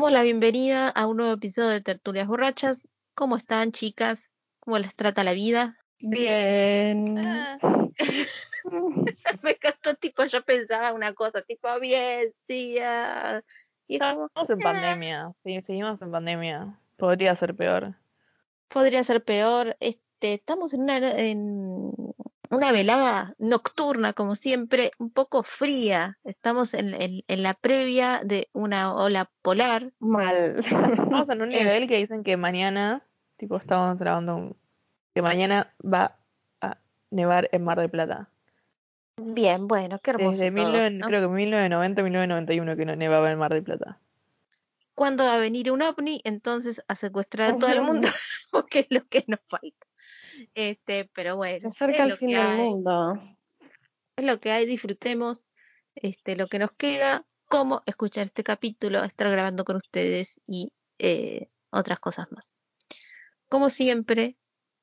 Damos la bienvenida a un nuevo episodio de Tertulias Borrachas. ¿Cómo están, chicas? ¿Cómo les trata la vida? Bien. Ah. Me encantó, tipo, yo pensaba una cosa, tipo, bien, sí, ah. Y como, Estamos en ah, pandemia, sí, seguimos en pandemia. Podría ser peor. podría ser peor. Este, estamos en una, en una velada nocturna, como siempre, un poco fría. Estamos en, en- en la previa de una ola polar. Mal. Estamos en un Eh. nivel que dicen que mañana, tipo, estamos grabando un... que mañana va a nevar en Mar del Plata. Bien, bueno, qué hermoso. Desde todo, 19 ¿no? creo que 1990, 1991 que no nevaba en Mar del Plata. ¿Cuándo va a venir un ovni? Entonces a secuestrar a todo el mundo, porque es lo que nos falta. Este, pero bueno, Se acerca el fin del hay, mundo. es lo que hay, disfrutemos este, lo que nos queda, cómo escuchar este capítulo, estar grabando con ustedes y eh, otras cosas más. Como siempre,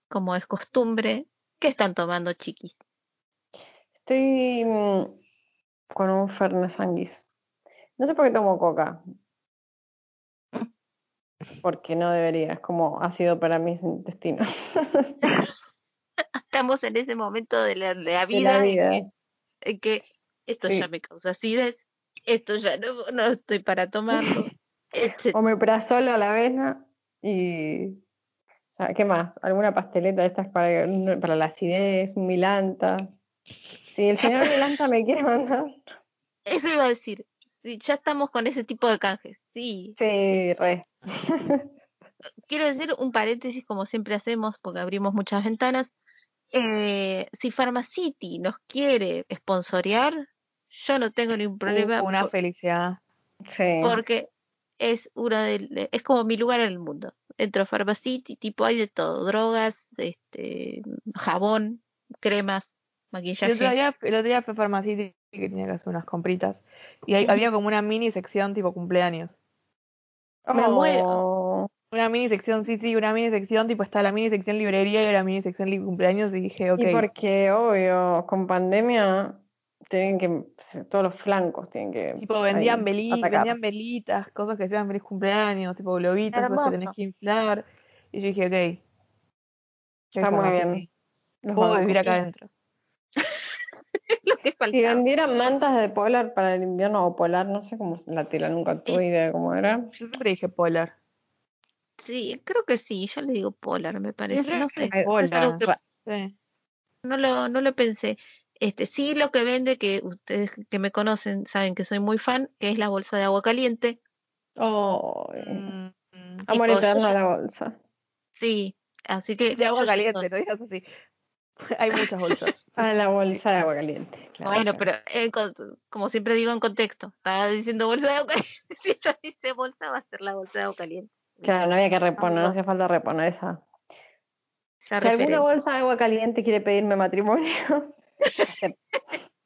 como es costumbre, ¿qué están tomando, chiquis? Estoy mm, con un Fernet Sanguis. No sé por qué tomo coca. Porque no debería, es como ácido para mis intestinos. Estamos en ese momento de la, de la De vida, la en vida. que- en que esto Sí. ya me causa acidez, esto ya no, no estoy para tomarlo. este, Omeprazol a la avena y. O sea, ¿qué más? ¿Alguna pasteleta de estas para, para la acidez? Un Milanta. Si el señor Milanta me quiere mandar. Eso iba a decir. Sí, ya estamos con ese tipo de canjes. Sí. Sí, re. Quiero decir un paréntesis, como siempre hacemos, porque abrimos muchas ventanas. Eh, si Pharmacity nos quiere sponsorear, yo no tengo ningún problema Uh, una por- felicidad. Sí. porque es una de, es como mi lugar en el mundo. Dentro de Pharmacity, tipo hay de todo, drogas, este, jabón, cremas, El otro maquillaje. día, el otro día fue a Pharmacity que tenía que hacer unas compritas. Y ahí había como una mini sección tipo cumpleaños. Me muero. Oh, Una mini sección, sí, sí, una mini sección, tipo está la mini sección librería y la mini sección cumpleaños y dije, ok. Y porque, obvio, con pandemia tienen que, todos los flancos tienen que Tipo vendían, ahí, veli- vendían velitas, cosas que sean feliz cumpleaños, tipo globitos, cosas que tenés que inflar. Y yo dije, ok. Está muy bien. Los Puedo vivir acá adentro. Si vendieran mantas de polar para el invierno o polar, no sé cómo la tela, nunca tuve idea de cómo era. Yo siempre dije polar. Sí, creo que sí, yo le digo polar, me parece. No sé, polar. que Sí. no lo, no lo pensé. Este, sí lo que vende, que ustedes que me conocen saben que soy muy fan, que es la bolsa de agua caliente. Oh, Mm, mm. amor eterno a la bolsa. Sí, así que De agua caliente, no digas así. Hay muchas bolsas. A la bolsa de agua caliente. claro. Bueno, pero como siempre digo en contexto, estaba diciendo bolsa de agua caliente. Si ella dice bolsa, va a ser la bolsa de agua caliente. Claro, no había que reponer, no hacía falta reponer esa. La Si alguna bolsa de agua caliente quiere pedirme matrimonio,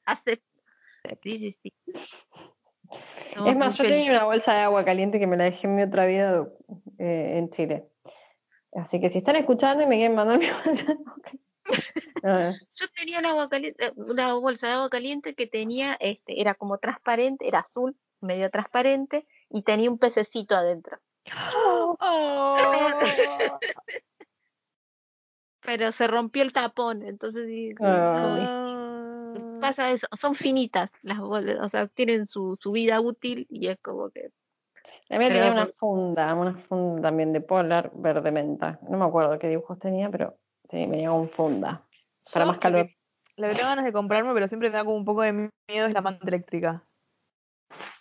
Acepto. Sí, sí, sí. Es más, yo tenía una bolsa de agua caliente que me la dejé en mi otra vida eh, en Chile. Así que si están escuchando y me quieren mandar mi bolsa de agua caliente. No, Yo tenía una, agua caliente, una bolsa de agua caliente que tenía, este, era como transparente, era azul, medio transparente, y tenía un pececito adentro. Pero se rompió el tapón, entonces Ah. pasa eso, son finitas las bolsas, o sea, tienen su, su vida útil y es como que Pero tenía una funda, una funda también de polar verde menta. No me acuerdo qué dibujos tenía, pero sí, venía con funda. Para Yo más lo calor. Lo que tengo ganas de comprarme, pero siempre me da como un poco de miedo es la manta eléctrica.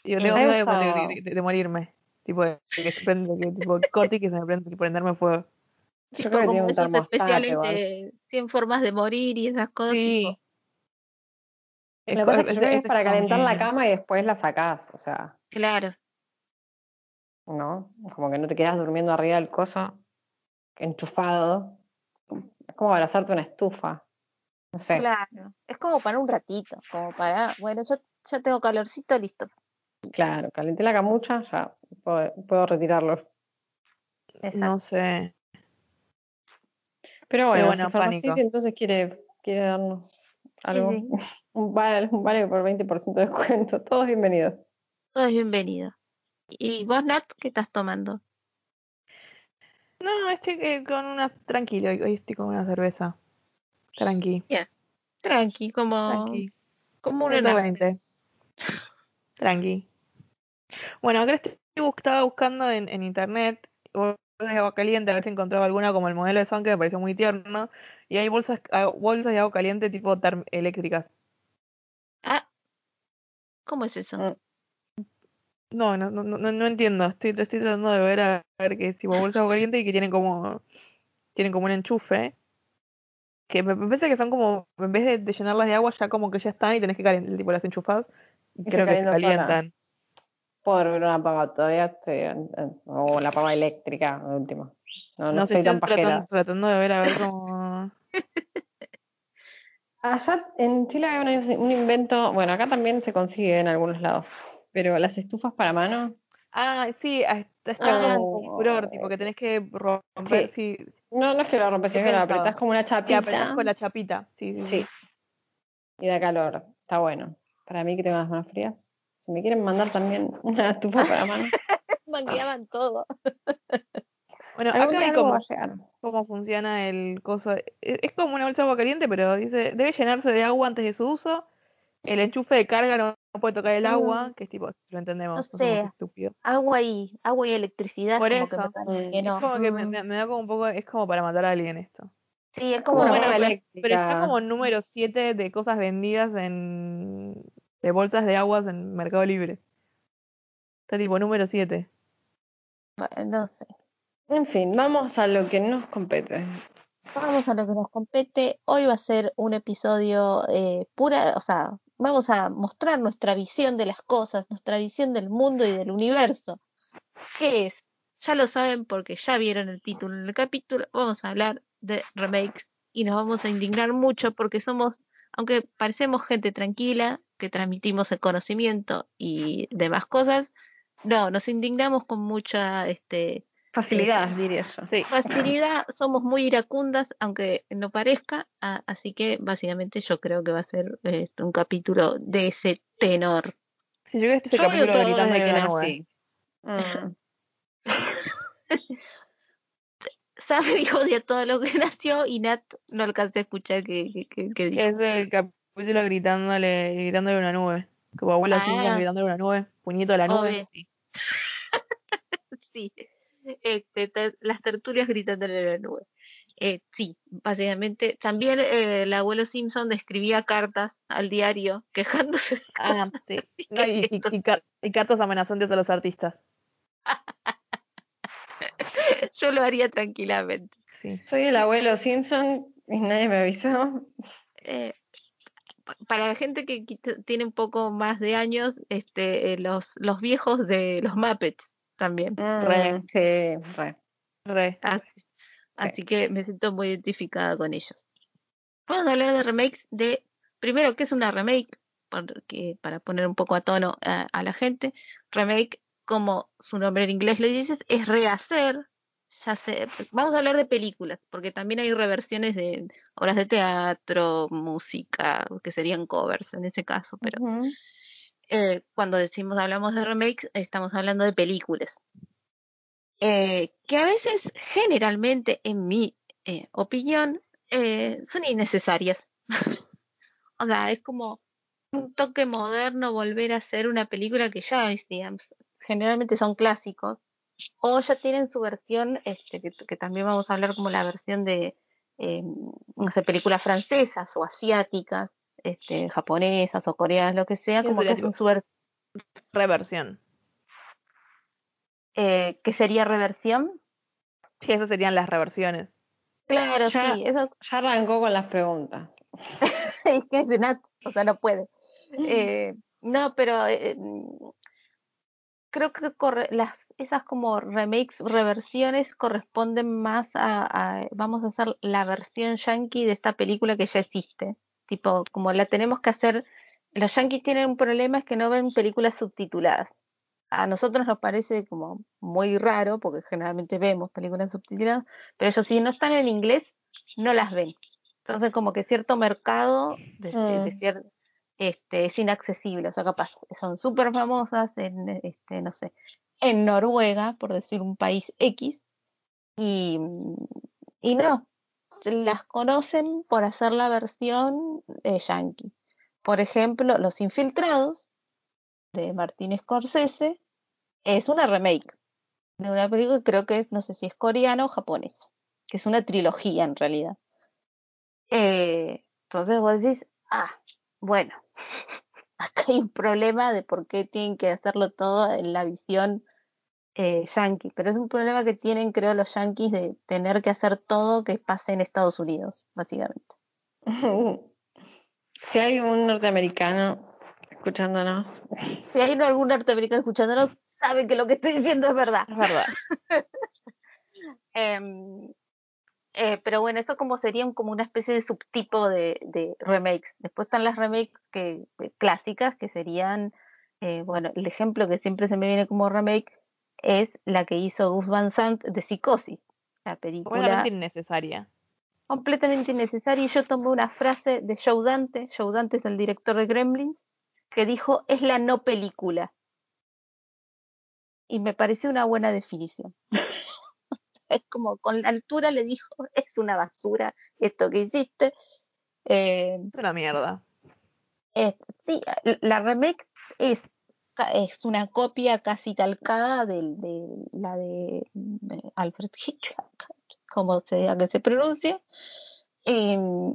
Yo tengo miedo de, usado- de- de- de morirme. Tipo, de que se prende, que tipo corte y que se me prende, prenderme fuego. Yo creo que como tiene un especiales de 100 formas de morir y esas cosas. Sí. tipo, Lo que pasa es que yo creo que es para calentar la cama. cama y después la sacás, o sea, Claro. ¿no? Como que no te quedas durmiendo arriba del coso, enchufado. Es como abrazarte una estufa. No sé. Claro. Es como para un ratito, como para, bueno, yo ya tengo calorcito, listo. Claro, calenté la camucha, ya puedo, puedo retirarlo. Exacto. No sé. Pero bueno, bueno, si Pharmacity pánico. entonces quiere, quiere darnos algo, sí. un vale, un vale por 20% de descuento, todos bienvenidos. Todo es bienvenido. ¿Y vos, Nat, qué estás tomando? No, estoy eh, con una. Tranquilo, hoy estoy con una cerveza. Tranqui. Tranqui, como, Tranqui. como un enlace. 120. Tranqui. Bueno, acá estoy estaba buscando en, en internet bolsas de agua caliente a ver si encontraba alguna como el modelo de Son que me pareció muy tierno. Y hay bolsas, ah, bolsas de agua caliente tipo term- eléctricas. Ah, ¿cómo es eso? No, no, no, no, no entiendo. Estoy, estoy tratando de ver a, ver que es tipo agua caliente y que tienen como tienen como un enchufe. Que me, me parece que son como, en vez de, de llenarlas de agua, ya como que ya están y tenés que calentar, tipo las enchufás. Y se creo que se calientan. Por una apaga, todavía estoy o la apaga eléctrica, de último. No, no, estoy estoy tan pajera. tratando, tratando de ver a ver cómo. Allá en Chile hay un, un invento, bueno, acá también se consigue en algunos lados, pero las estufas para mano, Ah, sí, está, Ah, como furor, tipo que tenés que romper, sí, no, no es que lo rompes, sino que lo apretás como una que apretás chapita con la chapita. Sí, sí, Sí. y da calor, está bueno. Para mí las manos frías, si me quieren mandar también una estufa para mano, Mangueaban todo. Bueno, acá hay como cómo funciona el coso. Es, es como una bolsa de agua caliente, pero dice, debe llenarse de agua antes de su uso. El enchufe de carga no, no puede tocar el agua, que es tipo, lo entendemos, no, sé. estúpidos. Agua y, agua y electricidad, Por como que eso. me parece Mm, que Es como que me, Mm. me- me da como un poco, es como para matar a alguien esto. Sí, es como, Una bueno, pero- está como número 7 de cosas vendidas en de bolsas de aguas en Mercado Libre. Está tipo número 7. bueno, no sé. En fin, vamos a lo que nos compete. Vamos a lo que nos compete. Hoy va a ser un episodio eh, pura, o sea, vamos a mostrar nuestra visión de las cosas, nuestra visión del mundo y del universo. ¿Qué es? Ya lo saben porque ya vieron el título en el capítulo. Vamos a hablar de remakes y nos vamos a indignar mucho porque somos, aunque parecemos gente tranquila, que transmitimos el conocimiento y demás cosas, no, nos indignamos con mucha este, Facilidad, diría yo. Sí. facilidad, somos muy iracundas, aunque no parezca, a- así que básicamente yo creo que va a ser eh, un capítulo de ese tenor. Si yo creo que este Yo veo capítulo todo gritando desde que de nube. nací. Mm. Sabe dijo de todo lo que nació y Nat no alcancé a escuchar que, que, que- que dijo. Es el capítulo gritándole, gritándole una nube. Como abuelo Simpson Ah. gritándole una nube, puñito a la nube. Obvio. Sí. Sí, este, te- las tertulias gritándole a la nube. Eh, sí, básicamente. También eh, el abuelo Simpson describía cartas al diario quejándose. de Ah, sí. No, y, que y, y car- y cartas amenazantes a los artistas. yo lo haría tranquilamente. Sí. Soy el abuelo Simpson y nadie me avisó. eh, pa- para la gente que tiene un poco más de años, este, los, los viejos de los Muppets también. Re. Mm, Sí, re. Re. Así, así que me siento muy identificada con ellos. Vamos a hablar de remakes de, primero, ¿qué es una remake? Porque, para poner un poco a tono a, a la gente, remake, como su nombre en inglés le dices, es rehacer. Ya sé, vamos a hablar de películas, porque también hay reversiones de obras de teatro, música, que serían covers en ese caso, pero. Eh, cuando decimos hablamos de remakes, estamos hablando de películas. Eh, que a veces, generalmente, en mi eh, opinión, eh, son innecesarias. o sea, es como un toque moderno volver a hacer una película que ya digamos, generalmente son clásicos, o ya tienen su versión, este, que, también vamos a hablar como la versión de, eh, no películas francesas o asiáticas, este, japonesas o coreanas, lo que sea, como que sería hacen tipo- su versión Reversión. eh, que sería reversión. Sí, esas serían las reversiones. Claro, Ya- sí, eso Ya arrancó con las preguntas. es que es de Nat, o sea, no puede. Eh, no, pero eh, creo que corre- las, esas como remakes, reversiones corresponden más a, a- vamos a hacer la versión yankee de esta película que ya existe. Tipo, como la tenemos que hacer, los yankees tienen un problema es que no ven películas subtituladas. A nosotros nos parece como muy raro, porque generalmente vemos películas subtituladas, pero ellos si no están en inglés, no las ven. Entonces como que cierto mercado de, de- de Mm. cier- este, es inaccesible. O sea, capaz son súper famosas en, este, no sé, en Noruega, por decir un país X, y, y no, las conocen por hacer la versión eh, yankee. Por ejemplo, Los Infiltrados de Martin Scorsese es una remake de una película que creo que es, no sé si es coreano o japonés, que es una trilogía en realidad. Eh, entonces vos decís, ah, bueno, acá hay un problema de por qué tienen que hacerlo todo en la visión eh, yankee, pero es un problema que tienen, creo, los yankees de tener que hacer todo que pase en Estados Unidos, básicamente. Si hay un norteamericano escuchándonos, Si hay algún norteamericano escuchándonos, saben que lo que estoy diciendo es verdad. Es verdad. Em, eh, pero bueno, eso como sería un- como una especie de subtipo de, de remakes. Después están las remakes que, clásicas, que serían, eh, bueno, el ejemplo que siempre se me viene como remake es la que hizo Gus Van Sant de Psicosis, la película Completamente innecesaria. completamente innecesaria. Y yo tomé una frase de Joe Dante, Joe Dante es el director de Gremlins, que dijo, es la no película. Y me pareció una buena definición. es como con la altura le dijo, es una basura esto que hiciste. Eh, Es una mierda. eh, sí, la remake es, es una copia casi calcada de, la de Alfred Hitchcock, como sea que se pronuncie, em,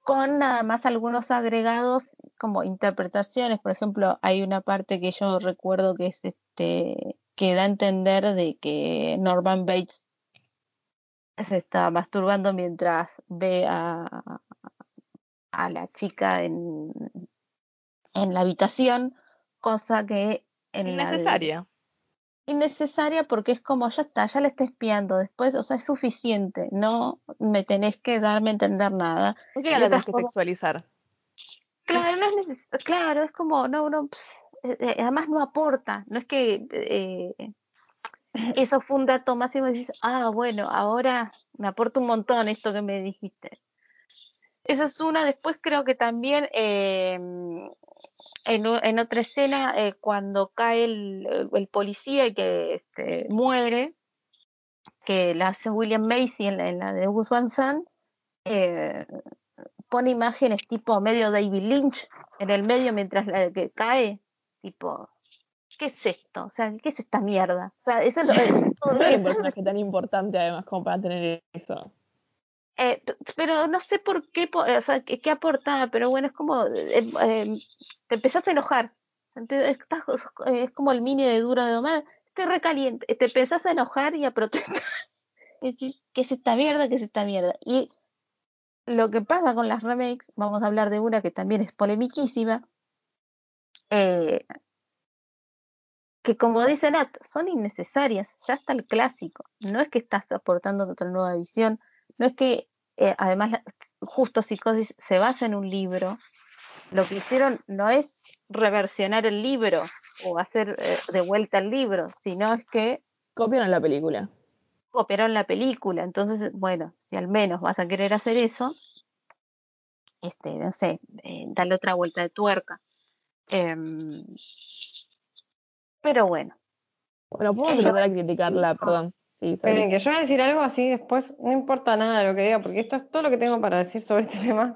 con nada más algunos agregados como interpretaciones. Por ejemplo, hay una parte que yo recuerdo que es este que da a entender de que Norman Bates se está masturbando mientras ve a, a la chica en, en la habitación, cosa que en la de- Innecesaria. innecesaria porque es como ya está, ya le está espiando después, o sea, es suficiente, no me tenés que darme a entender nada. ¿Por qué la tenés que sexualizar? Claro, no es neces- claro, es como, no, no, eh, eh, además no aporta, no es que eh, eso fue un dato más y vos decís, ah, bueno, ahora me aporta un montón esto que me dijiste. Esa es una, después creo que también eh, en, otra escena, eh, cuando cae el, el policía y que este, muere, que la hace William Macy en la, en la de Gus Van Sant, eh, pone imágenes tipo medio David Lynch en el medio mientras la que cae, tipo, ¿qué es esto? O sea, ¿qué es esta mierda? O sea, eso es lo es todo- No hay un es- personaje tan importante además como para tener eso. Eh, pero no sé por qué, qué, aportaba, pero bueno, es como, eh, eh, te empezás a enojar, es como el mini de duro de domar, estoy recaliente, te empezás a enojar y a protestar, ¿qué es esta mierda? ¿Qué es esta mierda? Y lo que pasa con las remakes, vamos a hablar de una que también es polemiquísima, eh, que como dice Nat, son innecesarias, ya está el clásico, no es que estás aportando otra nueva visión, no es que eh, además justo Psicosis se basa en un libro, lo que hicieron no es reversionar el libro o hacer eh, de vuelta el libro, sino es que Copian la película. copiaron la película. Entonces, bueno, si al menos vas a querer hacer eso, este, no sé, eh, darle otra vuelta de tuerca. Em, pero bueno, Bueno, podemos Yo- empezar a criticarla, perdón. Sí. Esperen, que yo voy a decir algo así después, no importa nada de lo que diga, porque esto es todo lo que tengo para decir sobre este tema.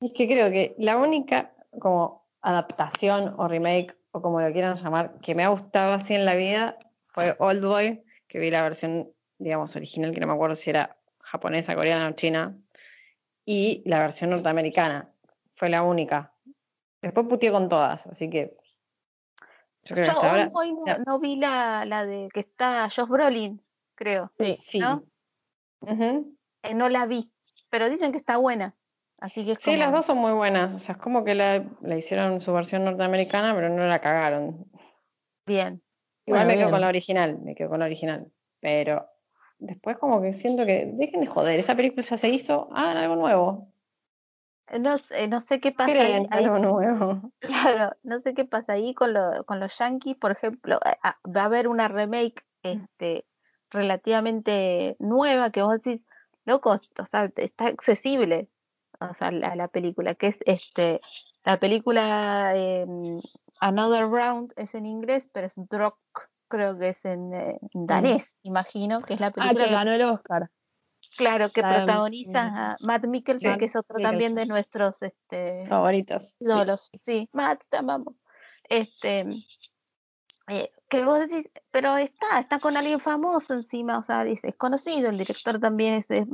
Y es que creo que la única como adaptación o remake o como lo quieran llamar que me ha gustado así en la vida fue Old Boy, que vi la versión, digamos, original, que no me acuerdo si era japonesa, coreana o china, y la versión norteamericana. Fue la única. Después puteé con todas, así que yo creo que ahora hoy no, vi la, la de que está Josh Brolin, creo. Sí. sí. ¿no? Ujú. Eh, no la vi, pero dicen que está buena. Así que es Sí, como- las dos son muy buenas. O sea, es como que la, la hicieron su versión norteamericana, pero no la cagaron. bien. Igual Bueno, me quedo bien. con la original, me quedo con la original. Pero después como que siento que dejen de joder, esa película ya se hizo, hagan algo nuevo. No sé, no sé qué pasa ahí, Creen ahí- algo nuevo. Claro, no sé qué pasa ahí con, lo- con los yankees, por ejemplo, eh, ah, va a haber una remake este, relativamente nueva que vos decís, loco, o sea, está accesible, o sea, la, la película, que es este, la película em, Another Round es en inglés, pero es Drog, creo que es en, eh, en danés, imagino, que es la Ah, película que que, ganó el Oscar. Claro, que de- protagoniza a Matt Mikkelsen, Matt que es otro también de nuestros este, Favoritos. ídolos, sí, Matt, te amamos. Este, eh, que vos decís, pero está, está con alguien famoso encima, o sea, dice, es conocido, el director también es, es-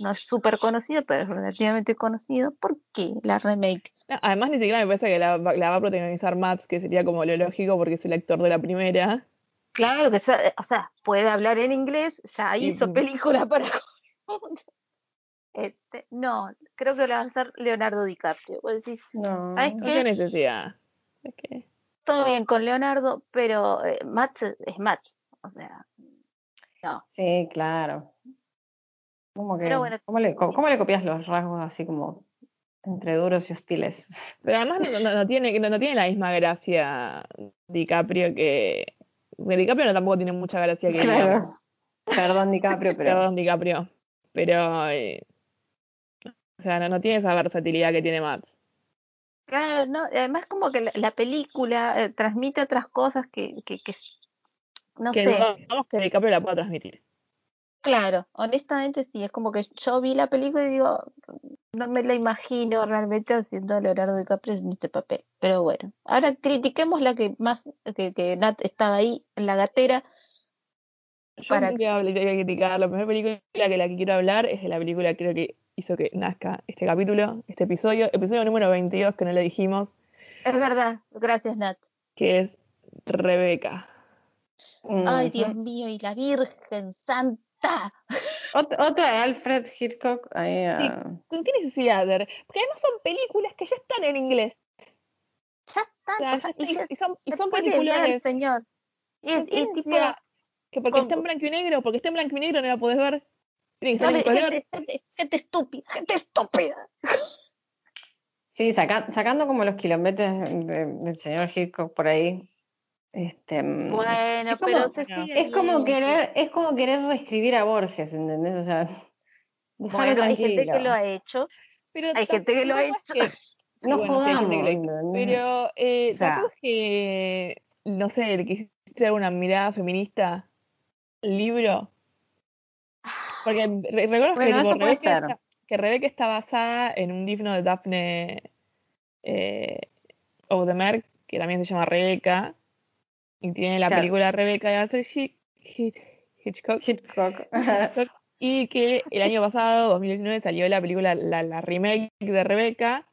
no es súper conocido, pero es relativamente conocido. ¿Por qué la remake? No, Además, ni siquiera me parece que la, va- la va a protagonizar Max, que sería como lo lógico porque es el actor de la primera. Claro que, o sea, puede hablar en inglés, ya Y- hizo película para. Este, no, creo que la va a hacer Leonardo DiCaprio. Vos decís, No. ¿sabes No qué? necesidad. Es que- Todo bien con Leonardo, pero eh, Matt es- Matt. O sea, no. Sí, claro. ¿Cómo, que, Pero bueno. ¿cómo, le, cómo le copias los rasgos así como entre duros y hostiles? Pero además no, no- no tiene, no, no tiene la misma gracia DiCaprio que... porque DiCaprio no tampoco tiene mucha gracia que Claro. digamos. Perdón, DiCaprio, pero Perdón, DiCaprio. Pero... eh, o sea, no, no tiene esa versatilidad que tiene Max. Claro, no, además como que la, la película eh, transmite otras cosas que, que, que no que sé, digamos que DiCaprio la pueda transmitir. claro, honestamente sí, es como que yo vi la película y digo, no me la imagino realmente haciendo a Leonardo DiCaprio en este papel, pero bueno, ahora critiquemos la que más, que, que Nat estaba ahí en la gatera, Yo Para- voy a, voy a criticar. La primera película que la que quiero hablar es de la película que creo que hizo que nazca este capítulo, este episodio, episodio número 22, que no lo dijimos, es verdad, gracias Nat. que es Rebeca. Ay. Dios mío, y la Virgen Santa. Ot- otra de Alfred Hitchcock. ahí, Sí. ah, ¿Con qué necesidad de? Porque además son películas que ya están en inglés. Ya está, O sea, o ya sea, está- y ya y, son, y son películas. señor. Y, ¿Con qué y tipo? Que porque está en blanco y negro, porque está en blanco y negro no la podés ver. Tiene que no, estar en de- color. gente, gente- gente estúpida, gente estúpida. Sí, saca- sacando como los kilómetros de- del señor Hitchcock por ahí. Este, mm, Bueno, es como, pero bueno, es como querer, es como querer reescribir a Borges, ¿entendés? O sea, Bueno, hay gente que lo ha hecho. Pero Hay gente que lo ha es que- No bueno, jodamos. Pero eh, O sea- que, no sé, le quisiste dar una mirada feminista libro. Porque re- recuerdo Bueno, que, tipo, Rebeca está, que Rebeca está basada en un libro de Daphne eh, que también se llama Rebeca, y tiene la Claro. película Rebeca de Alfred Hitch- Hitch- Hitchcock. Hitchcock. Y que el año pasado, 2019, salió la película, la, la remake de Rebeca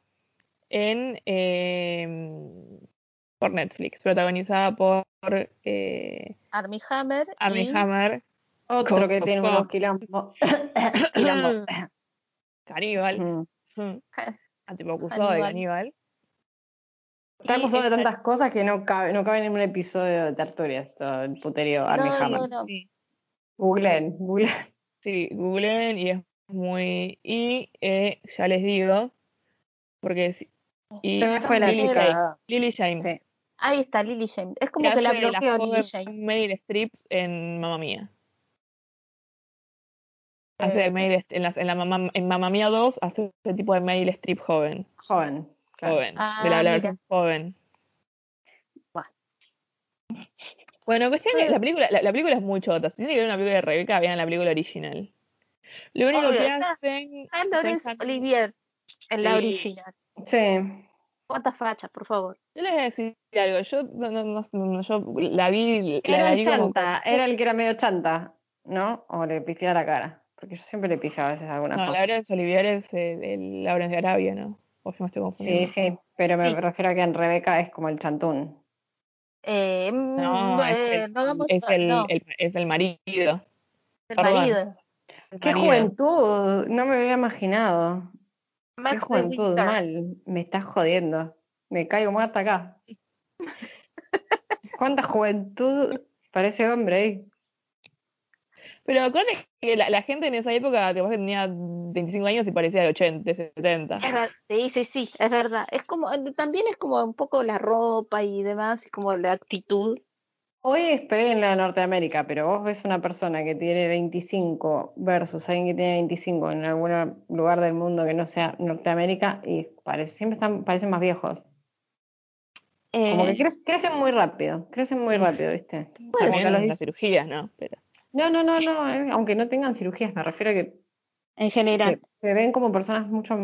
en eh, por Netflix, protagonizada por eh, Armie Hammer. Armie y- Hammer, Otro que tiene unos quilombos. Quilombo. Caníbal, Mm. mm, Ja- antipopusó de. Caníbal. Está Y acusado de tantas cosas que no cabe, no caben en un episodio de tertulia, esto, el puterío Armie No, Hammer. no, no. Sí, googleen. sí, googleen y es muy... Y eh, ya les digo, porque... Y Se me fue la Lily. James, Lily James, Sí. Ahí está Lily James. Es como que que la bloqueó Lily James. Meryl Streep en Mamma Mía. Hace de Eh, Meryl en, las- en la Mamma, en Mamma Mía 2 hace ese tipo de Meryl Streep joven. Joven. claro. Joven. Ah, de la, la mira. versión joven. Buah. Bueno, cuestión Sí. que la película, la, la película es muy chota. Si tienen que ver una película de Rebeca, vean la película original. Lo único Obvio, que está- hacen. Ah, Laurence Olivier en la Sí. original. Sí. ¿Cuántas fachas, por favor? Yo les voy a decir algo. Yo, no, no, no- no- yo la vi. La, Era la el vi como- chanta, era el que era medio chanta, ¿no? O le pifiaba la cara. Porque yo siempre le pifio a veces algunas No, cosas. Laurence Olivier es el, el de Arabia, ¿no? O yo me estoy Sí, confundiendo. sí, pero me Sí. refiero a que en Rebeca es como el chantún. Eh, mm, No, es eh, el, no vamos es a- el, no, el- es el marido. el perdón. marido. ¡Qué marido. juventud! No me había imaginado. Max Qué juventud, mal. Me estás jodiendo. Me caigo muerta acá. ¿Cuánta juventud para ese hombre ahí? Pero acuérdate que la, la gente en esa época te tenía 25 años y parecía de 80, de 70. Es ver- Sí, sí, sí, es verdad. Es como, eh, también es como un poco la ropa y demás, y como la actitud. Hoy esperé en la Norteamérica, pero vos ves una persona que tiene 25 versus alguien que tiene 25 en algún lugar del mundo que no sea Norteamérica y parece, siempre están, parecen más viejos. Como que Eh, cre- crecen muy rápido, crecen muy rápido, ¿viste? Puede Como los las cirugías, ¿no? Pero, No, no, no, no, eh, aunque no tengan cirugías, me refiero a que en general. se, se ven como personas mucho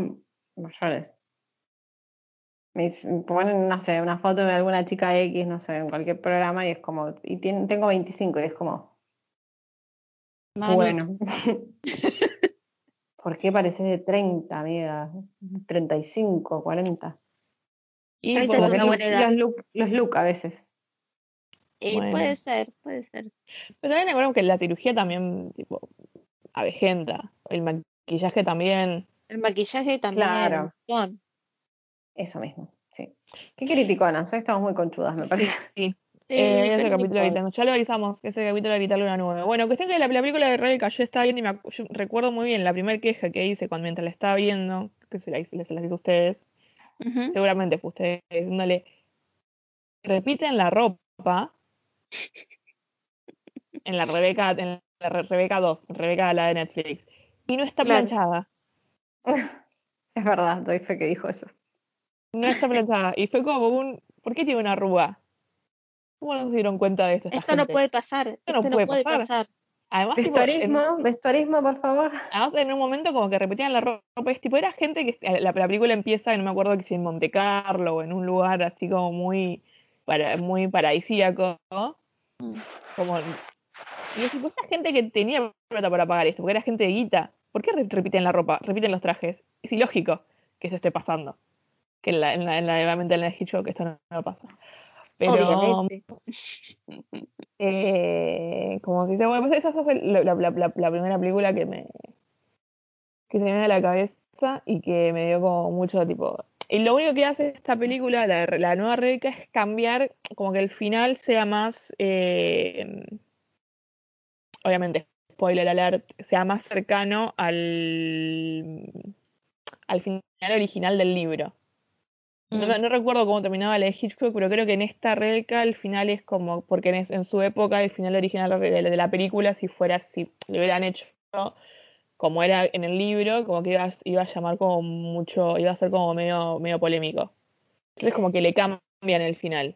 mayores. Me ponen, no sé, una foto de alguna chica X, no sé, en cualquier programa y es como, y tengo 25 y es como, Mami, bueno. ¿Por qué pareces de 30, amiga? 35, 40. Ahí y los look, los look a veces. bueno. puede ser, puede ser. pero también acuerdo que la cirugía también, tipo, avejenta. El maquillaje también. El maquillaje también. Claro. Eso mismo, sí. Qué criticonas, hoy estamos muy conchudas, me parece. Sí, Sí, eh, ese capítulo importa. evitando. Ya lo avisamos, que ese capítulo de evitarle una nube. Bueno, cuestión que la, la película de Rebecca yo estaba viendo y me yo recuerdo muy bien la primera queja que hice cuando mientras la estaba viendo, que se la hice, se las hice a ustedes, seguramente fue ustedes diciéndole, repiten la ropa en la Rebeca, en la Re- Rebeca 2, Rebeca la de Netflix, y no está planchada, Es verdad, doy fe que dijo eso. No está planchada, y fue como un, ¿por qué tiene una arruga? ¿Cómo no se dieron cuenta de esto? esta Esto no puede pasar. Esto no puede puede pasar. pasar. Además, tipo, en- Vestuarismo, vestuarismo, por favor. Además, en un momento como que repetían la ropa, es tipo, era gente que la, la película empieza, y no me acuerdo que si en Monte Carlo o en un lugar así como muy, para, muy paradisíaco, ¿no? Como, y es tipo, esa gente que tenía plata para pagar esto, porque era gente de guita, ¿por qué re- repiten la ropa, repiten los trajes? Es ilógico que eso esté pasando, que en la, en la, en la, obviamente en la de Hitchcock esto no, no pasa. Pero, Obviamente. eh, como si te bueno, pues esa fue la, la- la- la- la primera película que me que se me viene a la cabeza y que me dio como mucho tipo y lo único que hace esta película la, la nueva Rebeca es cambiar como que el final sea más eh, obviamente spoiler alert sea más cercano al al final original del libro no, me- no recuerdo cómo terminaba la de Hitchcock, pero creo que en esta Rebeca el final es como, porque en, es- en su época el final original de, de- de la película, si fuera, si lo hubieran hecho como era en el libro, como que iba, iba a llamar como mucho, iba a ser como medio, medio polémico. Entonces como que le cambian el final.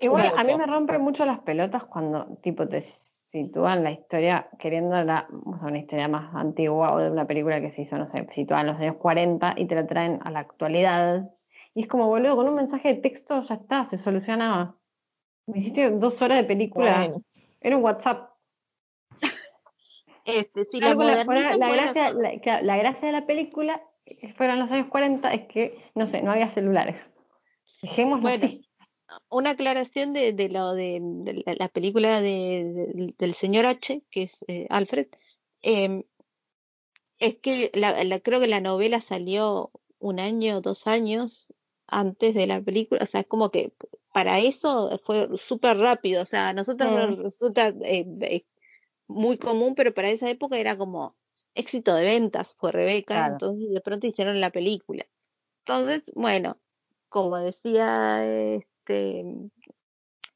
Igual a mí me rompe mucho las pelotas cuando tipo te sitúan la historia queriéndola, o sea, una historia más antigua o de una película que se hizo, no sé, situada en los años 40 y te la traen a la actualidad. Y es como, boludo, con un mensaje de texto ya está, se solucionaba. Me hiciste dos horas de película, Bueno, era un WhatsApp. Este, si la la, gracia, son- la, claro, la gracia de la película, que fueron los años 40, es que, no sé, no había celulares. Dejémoslo Bueno, así. una aclaración de, de lo de, de la, la película de, de- del señor H, que es eh, Alfred, em, es que creo que la novela salió un año, dos años antes de la película, o sea, es como que para eso fue súper rápido, o sea, a nosotros Mm. nos resulta eh, eh, muy común, pero para esa época era como éxito de ventas, fue Rebeca, Claro. entonces de pronto hicieron la película. Entonces, bueno, como decía este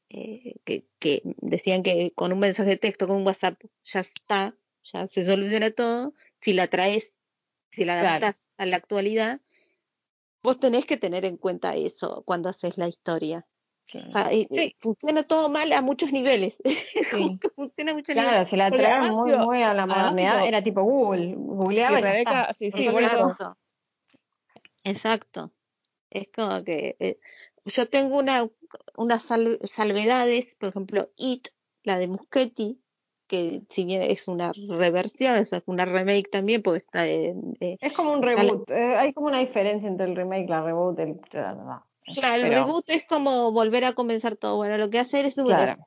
eh, que, que decían que con un mensaje de texto, con un WhatsApp, ya está, ya se soluciona todo. Si la traes, si la Claro. adaptas a la actualidad, vos tenés que tener en cuenta eso cuando haces la historia. O sea, y- Sí. y funciona todo mal a muchos niveles. Sí. funciona a muchos Claro, niveles. si la además, muy, muy a la modernidad, era tipo Google, googleaba y ya Rebeca, está. por eso. otro. Exacto. Es como que eh, yo tengo una, unas sal- salvedades, por ejemplo, It, la de Muschetti, que si bien es una reversión, es una remake también, porque está en, eh, Es como un reboot. eh, hay como una diferencia entre el remake, la reboot, el. Claro, el Pero- reboot es como volver a comenzar todo. Bueno, lo que hace es Claro.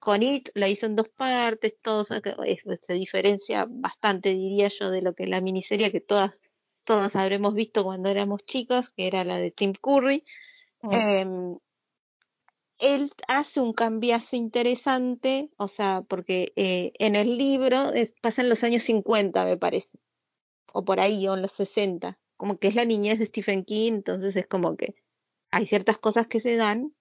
con It la hizo en dos partes, todo o sea, que es- se diferencia bastante, diría yo, de lo que es la miniserie, que todas todos habremos visto cuando éramos chicos, que era la de Tim Curry. Mm. Em, él hace un cambiazo interesante, o sea, porque eh, en el libro es, pasa en los años 50, me parece, o por ahí, o en los 60, como que es la niñez de Stephen King, entonces es como que hay ciertas cosas que se dan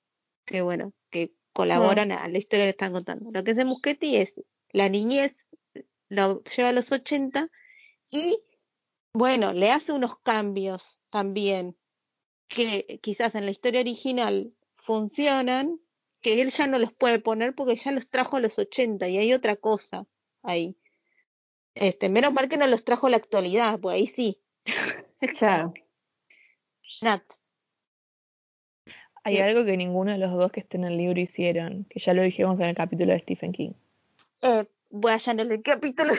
que, bueno, que colaboran a la historia que están contando. Lo que hace Muschetti es la niñez, lo lleva a los 80 y, bueno, le hace unos cambios también que quizás en la historia original funcionan, que él ya no los puede poner porque ya los trajo a los 80 y hay otra cosa ahí. Este, menos mal que no los trajo a la actualidad, pues ahí sí. Claro. Nat. Hay algo que ninguno de los dos que estén en el libro hicieron, que ya lo dijimos en el capítulo de Stephen King. Eh, vayan en el capítulo.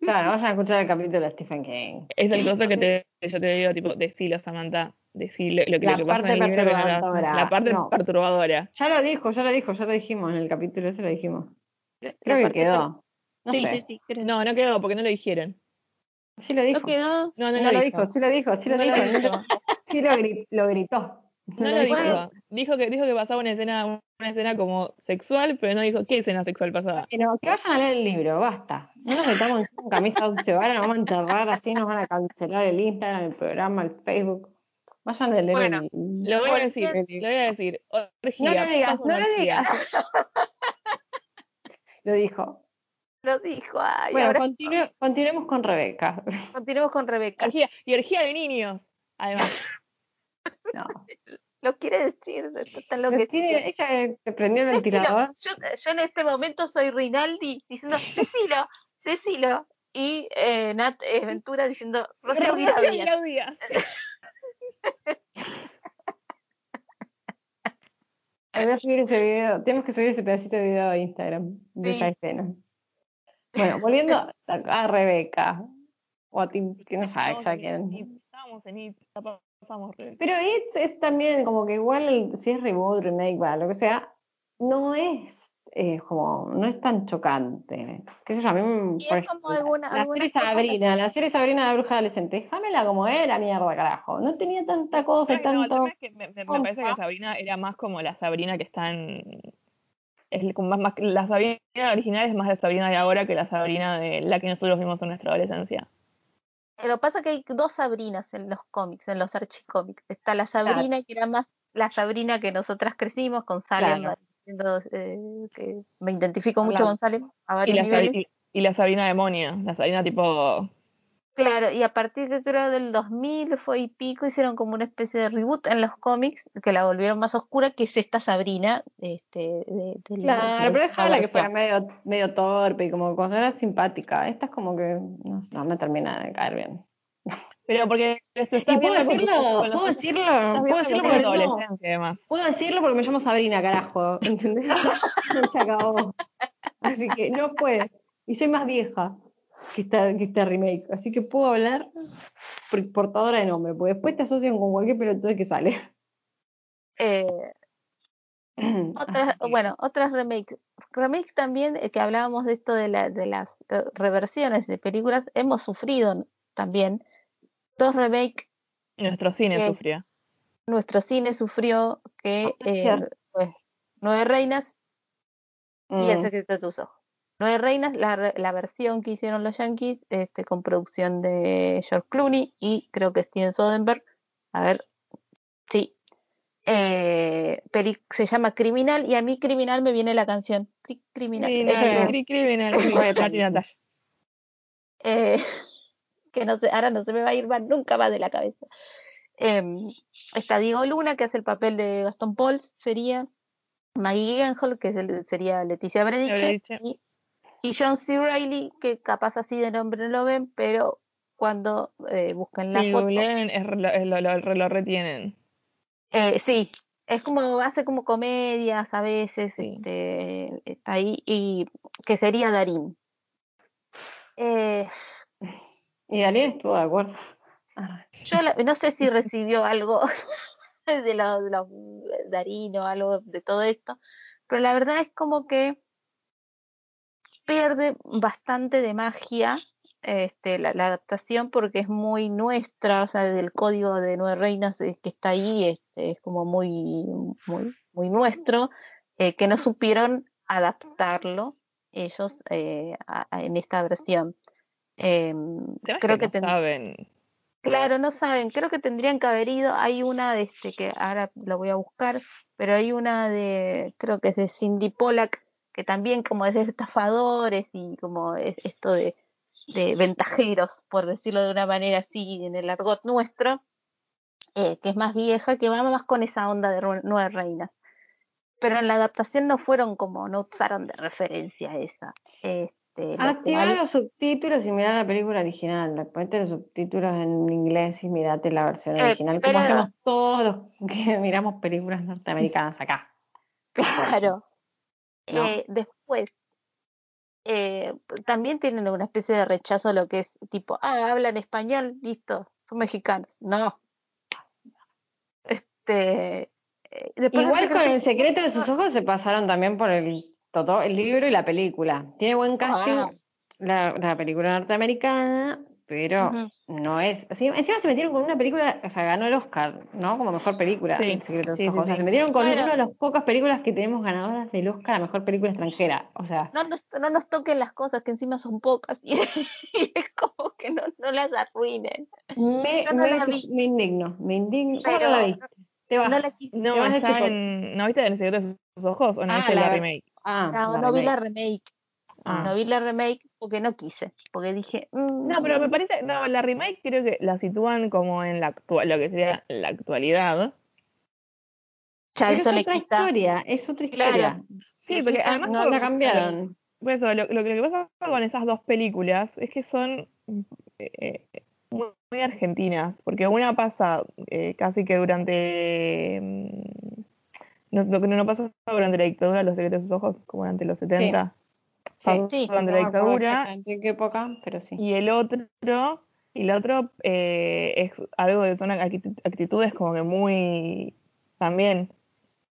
Claro, vayan a escuchar el capítulo de Stephen King. Es el cosa que te, yo te digo, tipo, decilo, Samantha, decilo lo, que- La lo que pasa en el libro no perturbadora, La parte no. perturbadora. Ya lo dijo, ya lo dijo, ya lo dijimos en el capítulo ese lo dijimos. La Creo que quedó. No sí, sé. sí, sí, creo. No, no quedó porque no lo dijeron. Sí lo ¿No dijo. quedó? No, no, No lo dijo. dijo, sí lo dijo, sí lo No lo dijo. dijo. Sí lo, gri- lo gritó. No lo dijo. Dijo que, dijo que pasaba una escena, una escena como sexual, pero no dijo qué escena sexual pasaba. Pero que vayan a leer el libro, basta. No nos metamos encima en camisa once varas, nos vamos a enterrar así, nos van a cancelar el Instagram, el programa, el Facebook. Vayan a leer Bueno, el Lo voy a decir, lo voy a decir. Orgía, No lo digas, no lo digas. Lo dijo. Lo dijo. Ay, Bueno, continue- continuemos con Rebeca. continuemos con Rebeca. Orgía, y orgía de niños. Además, No. Lo quiere decir, está Lo enloquecida. tiene- ella eh, te prendió el ventilador. Yo, yo en este momento soy Rinaldi diciendo Cecilo, Cecilo. Y eh, Nat eh, Ventura diciendo Rocío Díaz. Voy a subir ese video. Tenemos que subir ese pedacito de video a Instagram de Sí. esa escena. Bueno, volviendo a, a Rebeca. O a Tim, que no sabe ya quién. Estábamos en It, pasamos Pero It es también como que igual si es reboot, remake, va, lo que sea, no es eh, como, no es tan chocante. ¿Qué sé yo? A mí, Y por es como ejemplo, alguna- la serie que- Sabrina, la serie Sabrina la bruja adolescente, déjamela como era, mierda, carajo. No tenía tanta cosa y no, tanto. tema es que me, me- me parece que Sabrina era más como la Sabrina que está en. Es como más, más- la Sabrina original es más la Sabrina de ahora que la Sabrina de la que nosotros vimos en nuestra adolescencia. Eh, Lo que pasa es que hay dos Sabrinas en los cómics, en los archicómics. Está la Sabrina que era más la Sabrina que nosotras crecimos con Salem, Claro. Diciendo, eh, que me identifico mucho Hablando. con Salem a Y la, niveles. Y, y la demonia, la Sabrina tipo. Claro, y a partir de creo del 2000 fue y pico, hicieron como una especie de reboot en los cómics que la volvieron más oscura, que es esta Sabrina. Este, de, de la- Claro, de pero la déjala que fuera medio, medio torpe y como cuando era simpática. Esta es como que no, no me termina de caer bien. Pero porque ¿Y puedo decirlo? con ¿Puedo decirlo? ¿Puedo decirlo porque adolescencia, además. Puedo decirlo porque me llamo Sabrina, carajo. ¿Entendés? Se acabó. Así que no puede. Y soy más vieja que esta, que esta remake. Así que puedo hablar por portadora de nombre. Porque después te asocian con cualquier pelotudo que sale. Eh, otras, bueno, otras remakes. Remakes también, eh, que hablábamos de esto de, la, de las eh, reversiones de películas, hemos sufrido también dos remakes. Nuestro cine sufrió. Nuestro cine sufrió que, es eh, pues, Nueve Reinas y El Mm, secreto de tus ojos. Nueve Reinas, la, la versión que hicieron los Yankees, este, con producción de George Clooney y creo que Steven Soderbergh. A ver, sí. Eh, peli- se llama Criminal y a mí Criminal me viene la canción. Cri- Criminal. Criminal, Eh, cri- criminal, Bueno. Nati Natalia. eh, que no sé, ahora no se me va a ir más nunca más de la cabeza. Em, está Diego Luna, que hace el papel de Gastón Pauls, sería Maggie Gyllenhaal, que es el- sería Leticia Brediche, y, y John C. Reilly, que capaz así de nombre no lo ven, pero cuando eh, buscan la Si foto, googlean, es lo, lo- lo retienen. eh, sí, es como, hace como comedias a veces, Sí. este, ahí, y que sería Darín. Eh, Y Daniel estuvo de acuerdo. Ah, Yo la- no sé si recibió algo de los, de los Darín o algo de todo esto, pero la verdad es como que pierde bastante de magia este, la, la adaptación porque es muy nuestra, o sea, del código de Nueve Reinas eh, que está ahí, este, es como muy, muy, muy nuestro, eh, que no supieron adaptarlo ellos eh, a- a- en esta versión. Em, creo que no saben. Claro, no saben, creo que tendrían que haber ido. Hay una de este que ahora lo voy a buscar, pero hay una de, creo que es de Cindy Pollack, que también como es de estafadores y como es esto de, de ventajeros, por decirlo de una manera así en el argot nuestro, eh, que es más vieja, que va más con esa onda de Nueve Reinas. Pero en la adaptación no fueron como, no usaron de referencia esa. Este, lo Activa los subtítulos y mira la película original. Ponete los subtítulos en inglés y mirate la versión Eh, original. Como hacemos todos los que miramos películas norteamericanas acá. Claro. ¿no? Eh, después, eh, también tienen una especie de rechazo a lo que es tipo, ah, hablan español, listo, son mexicanos. No. Este, Igual con el secreto de sus ojos se pasaron también por el, todo, el libro y la película. Tiene buen casting Ah. la, la película norteamericana, pero no es. encima se metieron con una película, o sea, ganó el Oscar, ¿no? Como mejor película, Sí, El secreto de sus sí, sí, ojos. O sea, se metieron con Bueno. una de las pocas películas que tenemos ganadoras del Oscar a mejor película extranjera. O sea, No nos, no nos toquen las cosas que encima son pocas y, y es como que no, no las arruinen. me, no me, indigno, me indigno. ¿Cómo Pero no la viste? Te vas. no la quise- No, te vas este en... ¿No viste El secreto de sus ojos o no Ah, viste la la remake? Ah, No, no vi la remake. Ah. No vi la remake porque no quise. Porque dije. mm, No, pero me parece, no, la remake creo que la sitúan como en la actual, lo que sería la actualidad. ya Pero eso es le otra quita. historia, es otra Claro. historia. Sí, porque además no la cambiaron. Por eso, lo, lo que pasa con esas dos películas es que son eh, muy, muy argentinas, porque una pasa eh, casi que durante... mm, No, lo que no pasa durante la dictadura, los secretos de sus ojos, como durante los 70. Sí, Pasó sí, durante No la dictadura. exactamente en qué época, pero sí. Y el otro, y el otro eh, es algo de son actitu- actitudes como que muy también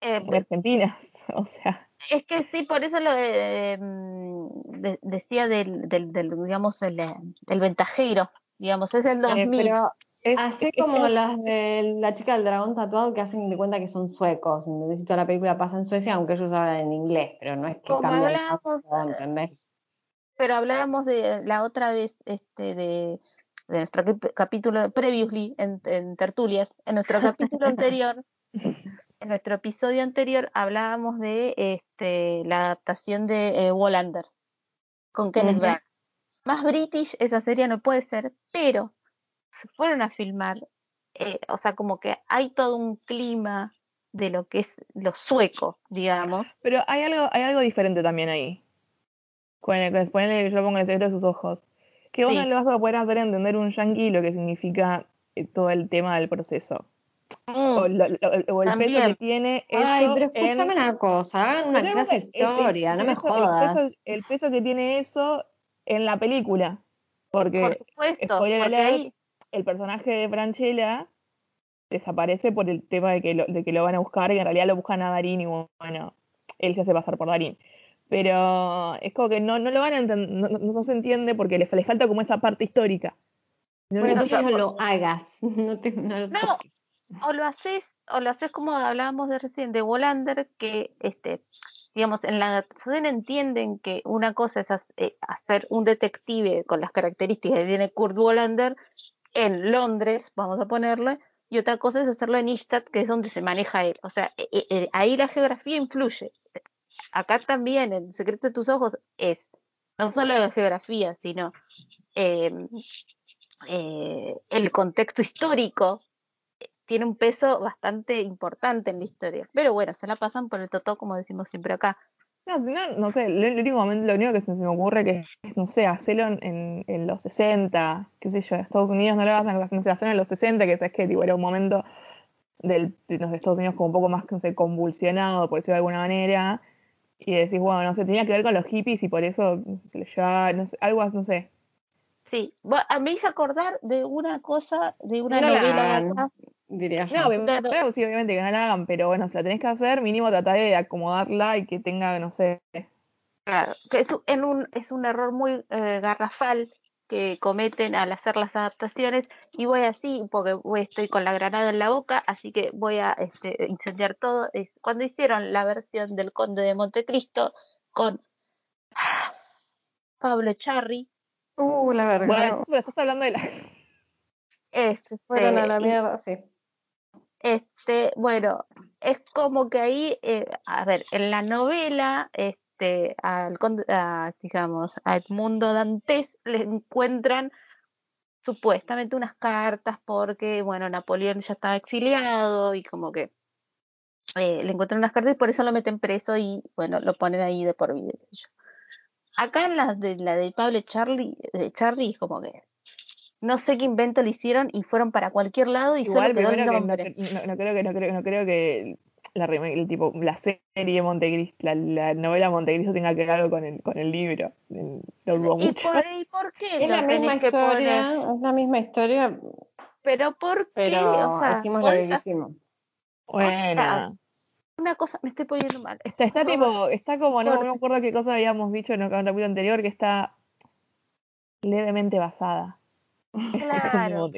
Eh, muy argentinas. O sea, Es que sí, por eso lo de, mm, de- decía del, del, del, digamos, el, eh, el ventajero, digamos, es el 2000. Pero es, Hace es como las de la chica del dragón tatuado que hacen de cuenta que son suecos. ¿entendés? Y toda la película pasa en Suecia, aunque ellos hablan en inglés, pero no es que Como tanto, ¿entendés? pero hablábamos de la otra vez este de, de nuestro cap- capítulo previously en, en tertulias, en nuestro capítulo anterior, en nuestro episodio anterior hablábamos de este la adaptación de eh, Wallander con Kenneth. Branagh. Más british esa serie no puede ser, pero se fueron a filmar, eh, o sea, como que hay todo un clima de lo que es lo sueco, digamos. Pero hay algo, hay algo diferente también ahí. Con el que ponele que yo pongo el secreto de sus ojos. Que vos Sí. no le vas a poder hacer entender a un yankee lo que significa eh, todo el tema del proceso. O, Mm, lo- lo- o el peso que También. tiene eso Ay, pero en- escúchame una cosa, hagan una Pero clase de el- el- historia, no me eso- el jodas. peso- El peso, que tiene eso en la película. Porque por supuesto, porque alert, ahí el personaje de Franchella desaparece por el tema de que, lo, de que lo van a buscar y en realidad lo buscan a Darín y bueno, él se hace pasar por Darín. Pero es como que no, no lo van a entender, no, no- no se entiende porque le, le falta como esa parte histórica. No, Bueno, no- entonces no lo hagas, no, te, no lo No, toques. o lo haces, o lo haces como hablábamos de recién de Wallander, que este, digamos, en la adaptación entienden que una cosa es eh, hacer un detective con las características que tiene Kurt Wallander en Londres, vamos a ponerle, y otra cosa es hacerlo en Istad, que es donde se maneja él. O sea, eh, eh, ahí la geografía influye. Acá también, en Secreto de tus ojos, es no solo la geografía, sino em, eh, el contexto histórico tiene un peso bastante importante en la historia. Pero bueno, se la pasan por el totó, como decimos siempre acá. No, no, no sé, lo, lo único, momento- lo único que se, se me ocurre que es, no sé, hacerlo en, en, en los 60, qué sé yo, en Estados Unidos no lo hacen, no sé, hacerlo en los 60, que sabes que tipo, era un momento del, de los Estados Unidos como un poco más, no sé, convulsionado, por decirlo de alguna manera, y decís, bueno, no sé, tenía que ver con los hippies y por eso no sé, se le llevaba, no sé, algo, así, no sé. Sí, ah, me hice acordar de una cosa, de una No la novela de acá. Diría yo. No, me- Claro. sí, obviamente que no la hagan, pero bueno, si la tenés que hacer, mínimo tratar de acomodarla y que tenga, no sé, Claro, que es, un- en un, es un error muy eh, garrafal que cometen al hacer las adaptaciones y voy así porque voy, estoy con la granada en la boca, así que voy a este, incendiar todo. Es cuando hicieron la versión del Conde de Montecristo con Pablo Charri, Uh, la verdad. Bueno, pero estás hablando de la. este, Fueron a la y- mierda, sí. Este, bueno, es como que ahí, eh, a ver, en la novela, este, al, digamos, a Edmundo Dantes le encuentran supuestamente unas cartas porque, bueno, Napoleón ya estaba exiliado y como que eh, le encuentran unas cartas y por eso lo meten preso y, bueno, lo ponen ahí de por vida. Acá en la de, la de Pablo Charlie, de Charlie, como que no sé qué invento le hicieron y fueron para cualquier lado y Igual, solo quedó el primero que no, nombre. cre- no- no creo que no creo, no creo que la remake, el tipo, la serie Montecristo, la, la novela Montecristo tenga que ver algo con el, con el libro. Lo dudo ¿Y mucho. por, y por qué Es la misma poner? historia, es la misma historia, Pero ¿por qué? pero o sea, hicimos lo que. Bueno. una cosa, me estoy poniendo mal. Está, está tipo, está como, no, no me acuerdo qué cosa habíamos dicho en el capítulo anterior, que está levemente basada. Claro,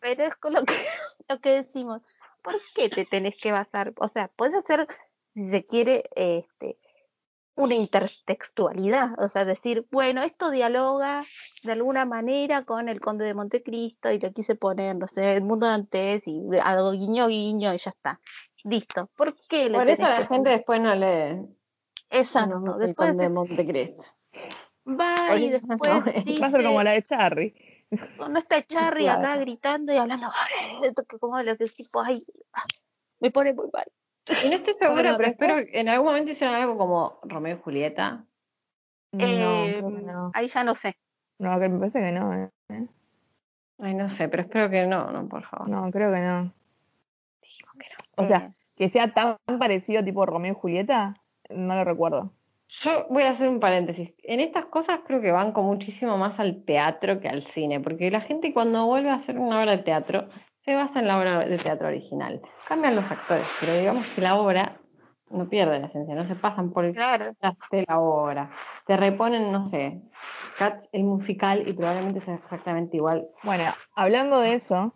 pero es con lo que, lo que decimos. ¿Por qué te tenés que basar? O sea, puedes hacer, si se quiere, este, una intertextualidad. O sea, decir, bueno, esto dialoga de alguna manera con el Conde de Montecristo y le quise poner, no sé, el mundo de antes y algo guiño guiño y ya está. Listo. ¿Por qué le Por eso la gente poner? después no lee Exacto. no, el Después Conde de Montecristo. va y no después es. Va a ser como la de Charry. Cuando está Charry Claro. acá gritando y hablando, "Ay, esto que como lo que tipo, ay, ah, me pone muy mal. Y no estoy segura, Bueno, pero después- espero que en algún momento hicieron algo como Romeo y Julieta. No, Eh, que no. Ahí ya no sé. No, que me parece que no. eh. Ay, no sé, pero espero que no, no, por favor. No, creo que no. O sea, Eh, que sea tan parecido tipo Romeo y Julieta, no lo recuerdo. Yo voy a hacer un paréntesis. En estas cosas creo que banco muchísimo más al teatro que al cine, porque la gente cuando vuelve a hacer una obra de teatro se basa en la obra de teatro original. Cambian los actores, pero digamos que la obra no pierde la esencia, no se pasan por el claro. de la obra. Te reponen, no sé, Cats el musical y probablemente sea exactamente igual. Bueno, hablando de eso.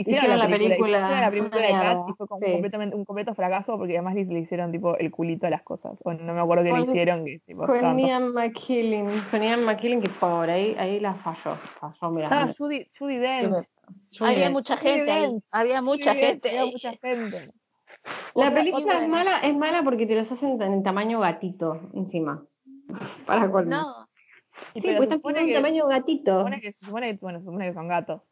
Hicieron la película, hicieron la película de Cats y fue como sí. completamente un completo fracaso porque además le, le hicieron tipo el culito a las cosas. Bueno, no me acuerdo qué le hicieron, que tipo, Con Ian McKellen, con Ian McKellen que pobre, ahí, ahí la falló, falló, mira. Estaba Judy, Judy Dench. Había mucha gente ahí. Había mucha Judy gente. había mucha gente. La Otra- película es mala, es mala porque te los hacen en tamaño gatito encima. Para colmo. No, sí, se están en tamaño se gatito. supone que, se supone que, bueno, se supone que son gatos.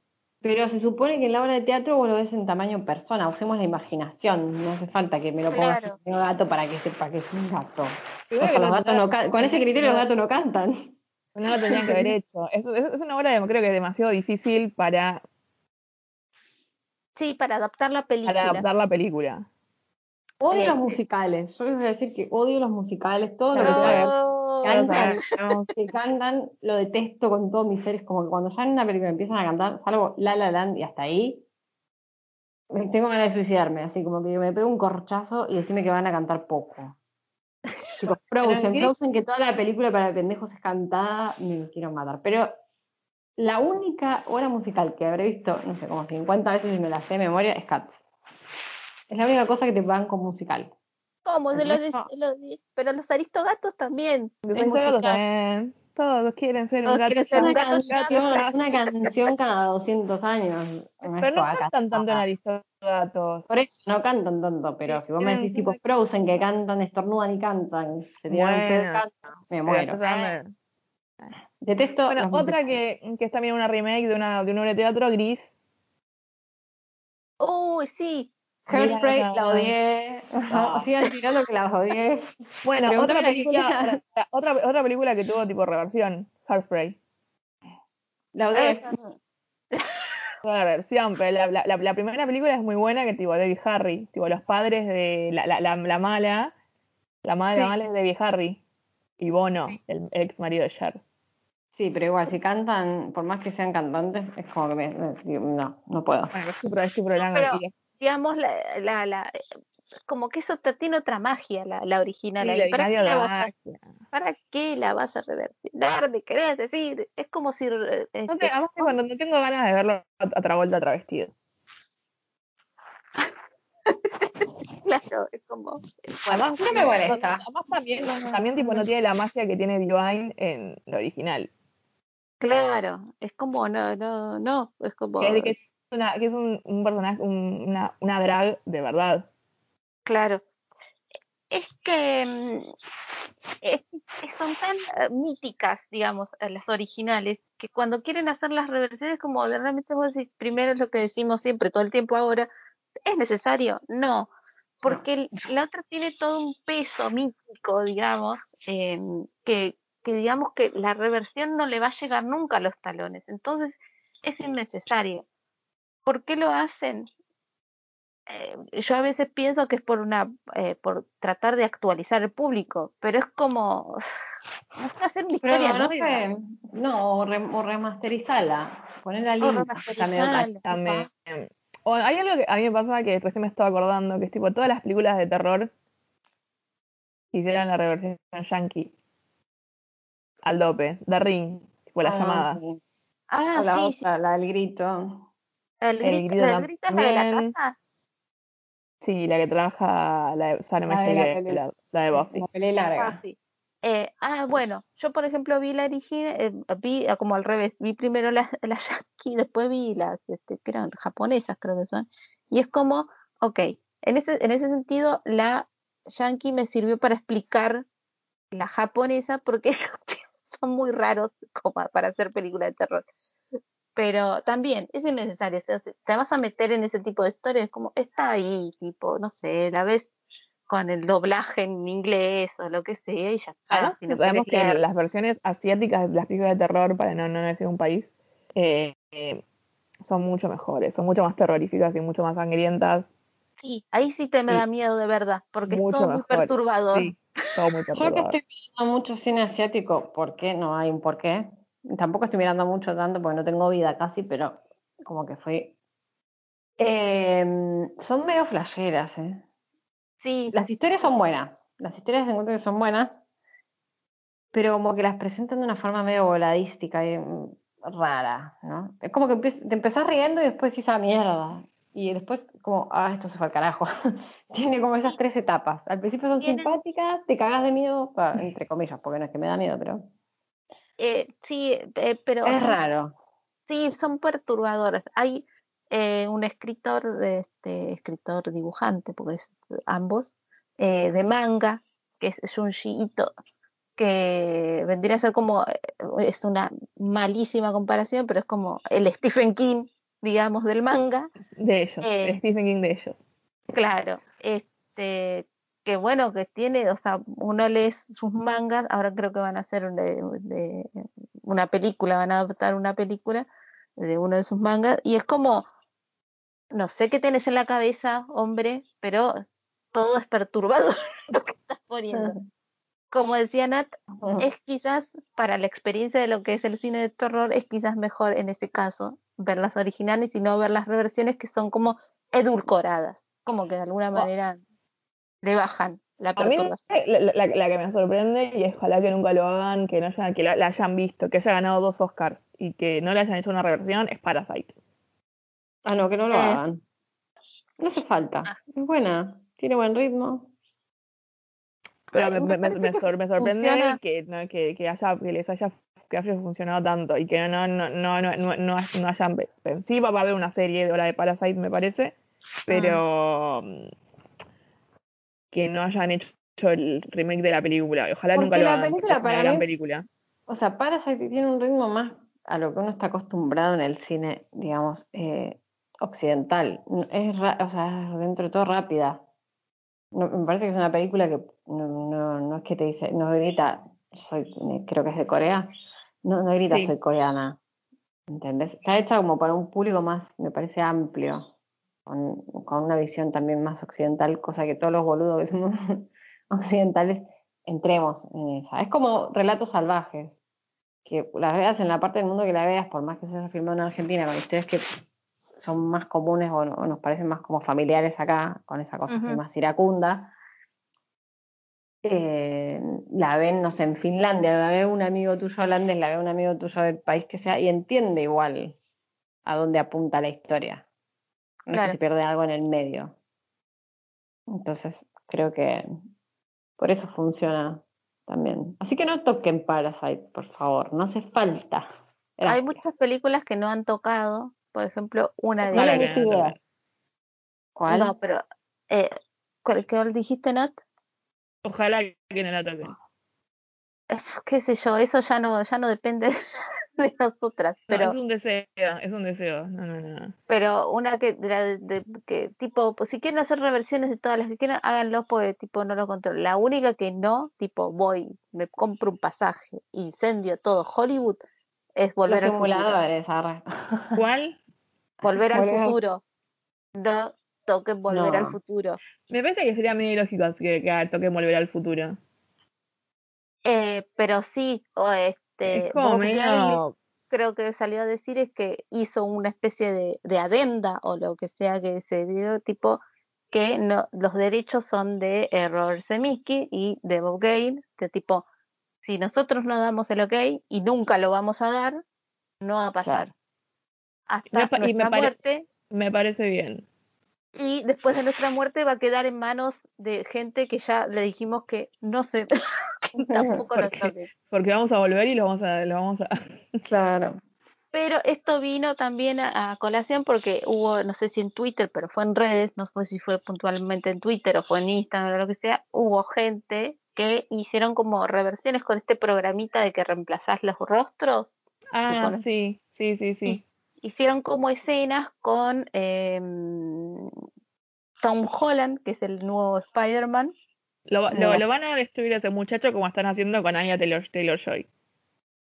Pero se supone que en la obra de teatro vos lo ves en tamaño persona. Usemos la imaginación. No hace falta que me lo pongas Claro. en tamaño gato para que sepa que es un gato. Primero O sea, que los no- gatos no can- Con ese criterio los gatos no cantan. No lo tenían que haber hecho. Es, es, es una obra, de- creo que demasiado difícil para, sí, para adaptar la película. para adaptar la película. Odio Eh, los musicales. Yo les voy a decir que odio los musicales. Todo lo que No, cantan, que cantan, lo detesto con todos mis seres, como que cuando ya en una película empiezan a cantar, salvo La La Land y hasta ahí, me tengo ganas de suicidarme, así como que me pego un corchazo y decirme que van a cantar poco. Tipo, Frozen, Frozen, que toda la película para pendejos es cantada, me quiero matar. Pero la única obra musical que habré visto, no sé, como 50 veces y me la sé de memoria, es Cats. Es la única cosa que te van con musical. ¿Cómo? De los- los- pero los aristogatos también. Los es gatos musical. también. Todos quieren ser un Todos gato. quieren ser una un gato canción, gato. una canción cada 200 años. No Pero no toda cantan tanto en. Aristogatos. Por eso no cantan tanto, pero si vos me decís tipo Frozen que cantan, estornudan y cantan, se tiran cantan, me muero. Detesto Bueno, otra que, que es también una remake de una, de una obra de teatro, Gris. Uy, sí. Hairspray la odié. No. Sigan tirando que la odié. Bueno, otra película, otra, otra, otra película que tuvo tipo reversión, Hairspray. La odié. Toda la versión, pero la, la, la, primera película es muy buena, que tipo Debbie Harry, tipo los padres de la, la, la, la mala, la mala, Sí. la mala es Debbie Harry y Bono, el ex marido de Cher. Sí, pero igual, si cantan, por más que sean cantantes, es como que me, no, no puedo. Bueno, es tu, es tu programa. pero-. Digamos, la, la, la- como que eso te- tiene otra magia, la, la original. Sí, ¿Para, qué la vas a. ¿Para qué la vas a reversionar? ¿Me querés decir? Es como si... No te, este, además que cuando no tengo ganas de verlo a, a Travolta travestido. claro, es como... Además, no me molesta. Además también, también tipo no tiene la magia que tiene Divine en la original. Claro, es como, no, no, no, es como... Que, que es, que es un, personaje, un- una, una drag de verdad. Claro. Es que mm, son tan eh, míticas, digamos, eh, las originales, que cuando quieren hacer las reversiones, como de realmente vos decís, primero es lo que decimos siempre, todo el tiempo ahora, ¿es necesario? No, porque la otra tiene todo un peso mítico, digamos, que, que digamos que la reversión no le va a llegar nunca a los talones, entonces es innecesario. ¿Por qué lo hacen? eh, yo a veces pienso que es por una eh, por tratar de actualizar el público, pero es como no sé, hacer una Pero historia no nueva. sé, no, o, re- o remasterizala, ponerla O linda. También. O hay algo que a mí me pasa que recién me estaba acordando, que es tipo todas las películas de terror hicieron la reversión yankee. Al dope, The Ring, tipo la Ah, llamada. sí. Ah, O la sí, sí, otra, la del grito. El El grito, el grito es la de la casa. Sí, la que trabaja la de Sarah La de la la de Buffy. La larga. Ah. Eh, ah, bueno, yo por ejemplo vi la original, eh, vi ah, como al revés, vi primero las la yankee, después vi las este, que eran japonesas, creo que son, y es como, ok, en ese, en ese sentido la yankee me sirvió para explicar la japonesa porque son muy raros como para hacer películas de terror. Pero también es innecesario, o sea, si te vas a meter en ese tipo de historias, como está ahí, tipo, no sé, la ves con el doblaje en inglés o lo que sea y ya está. Además, si no sabemos que leer. las versiones asiáticas de las películas de terror, para no, no decir un país, eh, eh, son mucho mejores, son mucho más terroríficas y mucho más sangrientas. Sí, ahí sí te me Sí. da miedo de verdad, porque es todo muy perturbador. Sí, todo muy Yo que perturbador. estoy mirando mucho cine asiático, ¿por qué? No hay un por qué. Tampoco estoy mirando mucho tanto porque no tengo vida casi, pero como que fui. Em, son medio flasheras, ¿eh? Sí, Las historias son buenas. Las historias encuentro que son buenas, pero como que las presentan de una forma medio voladística y mm, rara, ¿no? Es como que te empezás riendo y después dices, ah, mierda. Y después, como, ah, esto se fue al carajo. Tiene como esas tres etapas. Al principio son Tienen- simpáticas, te cagas de miedo, entre comillas, porque no es que me da miedo, pero eh, sí, eh, pero es raro. sí, son perturbadoras. Hay eh, un escritor, este, escritor dibujante, porque es ambos, de manga, que es Junji Ito, que vendría a ser como, es una malísima comparación, pero es como el Stephen King, digamos, del manga. De ellos, de Stephen King de ellos. Claro, este, que bueno, que tiene, o sea, uno lee sus mangas, ahora creo que van a hacer un- de- de- una película, van a adaptar una película de uno de sus mangas, y es como, no sé qué tienes en la cabeza, hombre, pero todo es perturbador lo que estás poniendo. Como decía Nat, es quizás para la experiencia de lo que es el cine de terror, es quizás mejor en ese caso ver las originales y no ver las reversiones que son como edulcoradas, como que de alguna manera le bajan la A mí perturbación. la, la- la que me sorprende, y ojalá que nunca lo hagan, que no haya, que la, la hayan visto, que haya ganado dos Oscars y que no le hayan hecho una reversión, es Parasite. Ah, no, que no lo Eh. hagan. No hace falta. Ah. Es buena, tiene buen ritmo. Pero Ay, me, me sor- sorprende que, no, que, que haya, que les haya, que haya funcionado tanto y que no, no, no, no, no, no, no hayan. Sí, va a haber una serie de la de Parasite, me parece, pero mm, que no hayan hecho el remake de la película. Ojalá Porque nunca lo la hagan. porque película es una para gran mí- película. O sea, Parasite tiene un ritmo más a lo que uno está acostumbrado en el cine, digamos, eh, occidental. Es, o sea, es dentro de todo rápida. No- me parece que es una película que no, no, no es que te dice, no grita, soy, creo que es de Corea, no, no grita Sí. soy coreana. ¿Entendés? Está hecha como para un público más, me parece amplio, con, con una visión también más occidental, cosa que todos los boludos que somos occidentales entremos en esa. Es como relatos salvajes, que las veas en la parte del mundo que la veas, por más que se haya filmado en Argentina, con historias que son más comunes o, no- o nos parecen más como familiares acá, con esa cosa así más iracunda. Eh, la ven, no sé, en Finlandia, la ve un amigo tuyo holandés, la ve un amigo tuyo del país que sea, y entiende igual a dónde apunta la historia. No es Claro. que se pierde algo en el medio. Entonces, creo que por eso funciona también. Así que no toquen Parasite, por favor, no hace falta. Hay muchas películas que no han tocado, por ejemplo, una de des no. ¿Cuál? No, pero eh, ¿cuál, ¿qué dijiste, Nat? Ojalá que no la toquen. Eh, qué sé yo, eso ya no, ya no depende de nosotras, No, pero, es un deseo, es un deseo. No, no, no. pero una que, de, la- de- que tipo, pues, si quieren hacer reversiones de todas las que quieran, háganlo porque tipo no lo controlo. La única que no, tipo, voy, me compro un pasaje, incendio todo Hollywood, es Los volver al futuro. ¿Cuál? Volver al Volver al- futuro. No toquen volver al No. futuro. Me parece que sería medio ilógico que, que toquen volver al futuro. Eh, pero sí, o este, es como medio. creo que salió a decir es que hizo una especie de, de adenda o lo que sea que se dio, tipo que no, los derechos son de eh, Robert Zemeckis y de Bob Gale, que tipo, si nosotros no damos el ok y nunca lo vamos a dar, no va a pasar. Hasta Me pa- y me nuestra muerte Me parece bien. y después de nuestra muerte va a quedar en manos de gente que ya le dijimos que no se tampoco nos Porque- toque. Porque vamos a volver y lo vamos a. Lo vamos a... Claro. Pero esto vino también a, a colación porque hubo, no sé si en Twitter, pero fue en redes, no sé si fue puntualmente en Twitter o fue en Instagram o lo que sea, hubo gente que hicieron como reversiones con este programita de que reemplazás los rostros. Ah, sí, sí, sí, sí. Hicieron como escenas con em, Tom Holland, que es el nuevo Spider-Man. Lo, lo, lo van a destruir a ese muchacho como están haciendo con Anya Taylor, Taylor Joy.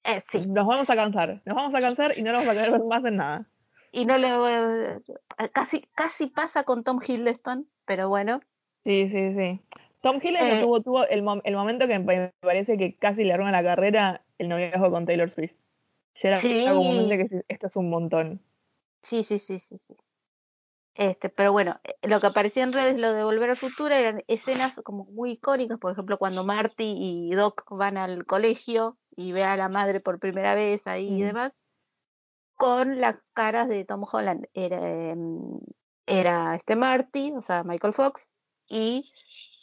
Eh, sí, Nos vamos a cansar, nos vamos a cansar y no nos vamos a querer ver más en nada. y no le casi, casi pasa con Tom Hiddleston, pero bueno. Sí, sí, sí. Tom Hiddleston Eh. tuvo, tuvo el, mom- el momento que me parece que casi le arruina la carrera el noviazgo con Taylor Swift. Ya era Sí. de que esto es un montón. Sí, sí, sí, sí, sí. Este, pero bueno, eh, lo que aparecía en redes, lo de Volver al Futuro, eran escenas como muy icónicas, por ejemplo, cuando Marty y Doc van al colegio y ve a la madre por primera vez ahí y Mm. demás, con las caras de Tom Holland. Era, em, era este Marty, o sea, Michael Fox, y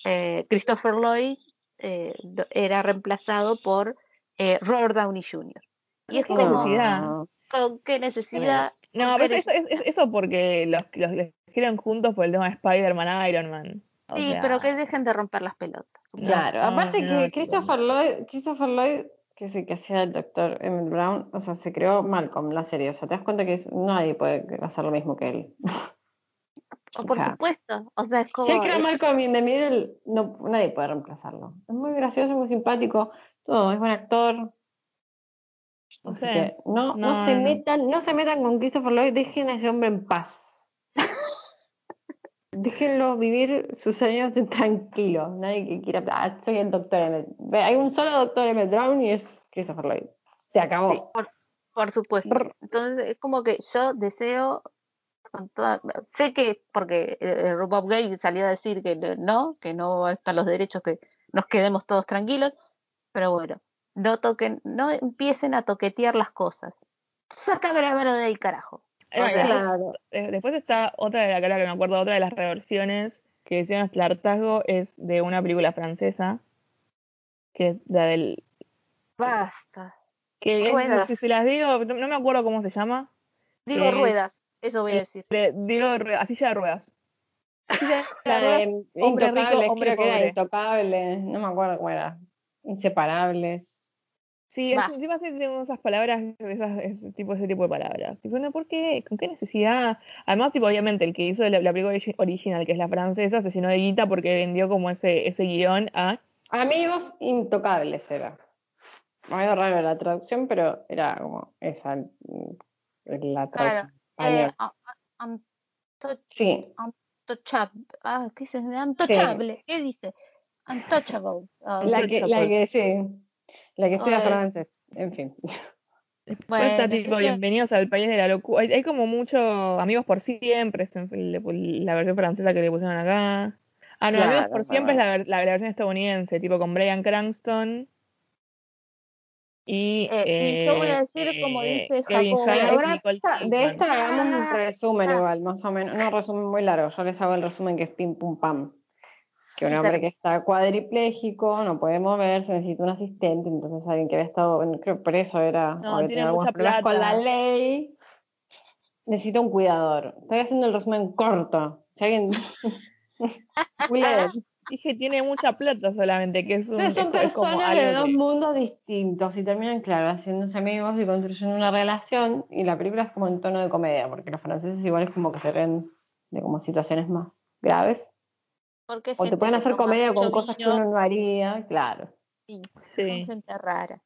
eh, Christopher Lloyd eh, era reemplazado por eh, Robert Downey Jr. Y es Qué como, necesidad. No. ¿con qué necesidad? No, ¿Con qué pero eso, eso, es- eso porque los, los, los escribieron juntos por el tema de Spider-Man, Iron Man. O Sí, sea, pero que dejen de romper las pelotas. Claro, No, aparte no, que Christopher Lloyd, Christopher Lloyd, que es el que hacía el doctor Emmett Brown, o sea, se creó Malcolm, la serie, o sea, te das cuenta que es- nadie puede hacer lo mismo que él. O o por sea, supuesto. O sea, es como. Si él creó Malcolm in the Middle, no, nadie puede reemplazarlo. Es muy gracioso, muy simpático, todo, es buen actor. No Así sé. que no, no, No, se no. metan, no se metan con Christopher Lloyd, dejen a ese hombre en paz. Déjenlo vivir sus años de tranquilo. Nadie que quiera. "Ah, soy el doctor Emmett. Hay un solo doctor Emmett Brown y es Christopher Lloyd. Se acabó. sí, por, por supuesto. Entonces, es como que yo deseo. Con toda, sé que, porque eh, Bob Gay salió a decir que no, que no están los derechos, que nos quedemos todos tranquilos, pero bueno, no toquen, no empiecen a toquetear las cosas. Sácame la mano de ahí, carajo. Claro. eh, Después está otra de la cara que me acuerdo, otra de las reversiones que decían el hartazgo es de una película francesa, que es la del. Basta. que es- Ruedas. si se las digo, no, no me acuerdo cómo se llama. Digo Eh, ruedas, eso voy a decir. Le digo de ruedas. Silla La de ruedas, rico, Intocables, hombre creo que era. Intocable, no me acuerdo cómo era. Inseparables. Sí, encima sí tenemos esas palabras, esas, ese tipo, ese tipo de palabras. Tipo, no, ¿por qué? ¿Con qué necesidad? Además, tipo, obviamente, el que hizo la, la película origi- original, que es la francesa, se llenó de guita porque vendió como ese, ese guion a Amigos Intocables era. Medio raro la traducción, pero era como esa mm, la Claro. traducción. Eh, Sí, untouchable. Ah, ¿qué dice? Untouchable. ¿Qué dice? Untouchable. Ah, la que, la que sí, la que estudia francés, en fin. Bueno, está tipo. Bienvenidos al País de la Locura. Hay, hay como mucho Amigos por Siempre, es la versión francesa que le pusieron acá. Ah, no, Amigos Claro, por Siempre es la, la versión estadounidense, tipo con Brian Cranston. Y, Eh, y yo voy a decir, eh, como dice Ahora, Nicole esta- de esta hagamos un resumen Ah. igual, más o menos. No, resumen muy largo. Yo les hago el resumen que es pim pum pam. Que un hombre que está cuadripléjico, no puede moverse, necesita un asistente, entonces alguien que había estado, creo preso era, No, o que tiene algunos mucha problemas con la plata. ley, necesita un cuidador. Estoy haciendo el resumen corto. Si alguien... Dije, tiene mucha plata solamente, que es un. Entonces son personas de dos que- mundos distintos y terminan, claro, haciéndose amigos y construyendo una relación. Y la película es como en tono de comedia, porque los franceses igual es como que se ven de como situaciones más graves. Porque O te pueden hacer comedia con cosas que uno no haría, claro. sí, Sí. gente rara.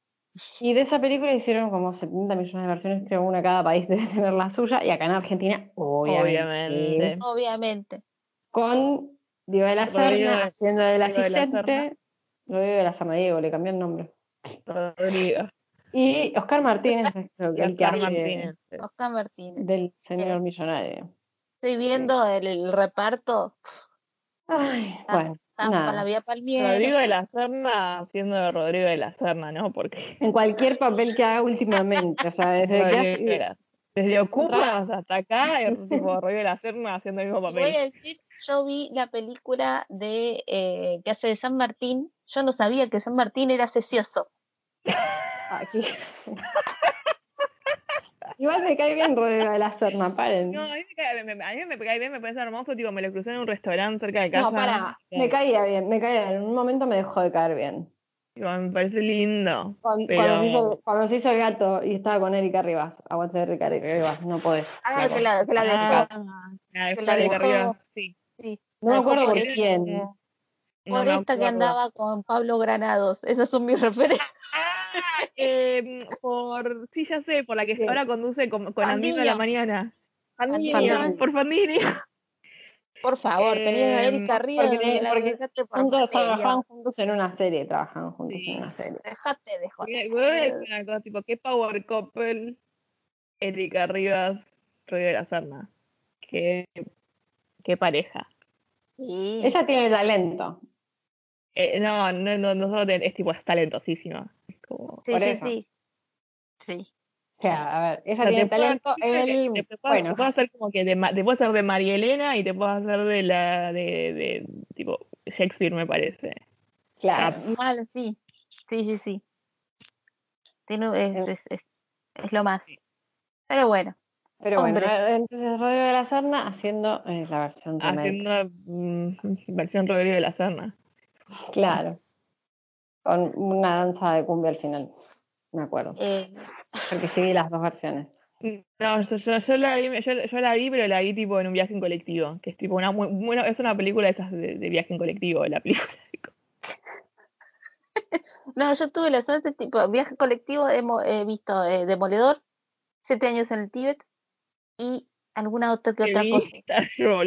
Y de esa película hicieron como 70 millones de versiones, creo una cada país debe tener la suya, y acá en Argentina, obviamente, Obviamente. Obviamente. con Diego de la Serna haciendo del Diego de la asistente. Rodrigo de la Serna, Diego, le cambió el nombre. Rodrigo. Y Oscar Martínez es creo que el que Oscar Martínez. Oscar Martínez. del señor millonario. Estoy viendo el, el reparto. Ay, Ah, bueno, nada. con la vía. Rodrigo de la Serna haciendo de Rodrigo de la Serna, ¿no? Porque. En cualquier papel que haga últimamente, o sea, desde que hace- la- Desde Ocupas hasta acá, es tipo Rodrigo de la Serna haciendo el mismo Y voy papel. a decir, yo vi la película de eh, que hace de San Martín. Yo no sabía que San Martín era cecioso. aquí. Igual me cae bien Rodrigo de la Serna, paren. No, a mí me cae, me, a mí me cae bien, me parece hermoso, tipo, me lo crucé en un restaurante cerca de casa. No, para, me caía bien, me caía bien. En un momento me dejó de caer bien. Tipo, me parece lindo. Cuando, Pero- cuando se hizo, cuando se hizo el gato y estaba con Erika Rivas, aguante Erika Rivas, no podés. Ah, que la, que la dejó. Ah, la que la de dejó- arriba, sí. sí. No me acuerdo por quién. Por esta que andaba con Pablo Granados. Esas son mis referencias. Ah, eh, por. Sí, ya sé, por la que Sí. ahora conduce con, con Andino a la mañana. Fandiño, por Fandiño. Por favor, tenías a Em, Erika Ríos porque- y la porque por Juntos trabajaban juntos en una serie, trabajaban juntos Sí. en una serie. Dejate de joder. voy a decir una cosa, tipo, qué power couple Erika Rivas, Rodrigo de la Serna. Qué, qué pareja. Sí. Ella tiene talento. Eh, no, no, no, no solo ten- es tipo, es talentosísima. Como, sí, por sí, eso. sí. Sí. O sea, a ver, ella o sea, tiene te talento, él, te, te puedo, bueno, te puedo hacer como que de, te puedo hacer de María Elena y te puedo hacer de la de, de tipo Shakespeare me parece. claro. Mal, sí. Sí, sí, sí. Tiene, es, es, es, es lo más. Pero bueno. Pero bueno, Hombre. eh, entonces Rodrigo de la Serna haciendo eh, la versión remake. Haciendo mm, versión Rodrigo de la Serna. Claro. Con una danza de cumbia al final. Me acuerdo. Eh, Porque sí vi las dos versiones. No, yo, yo, yo la vi, yo, yo la vi, pero la vi tipo en un viaje en colectivo, que es tipo una muy, bueno, es una película de esas de, de viaje en colectivo, la película. no, yo tuve la suerte, tipo, viaje colectivo, hemos he visto eh, Demoledor, siete años en el Tíbet y alguna otra que otra cosa. yo.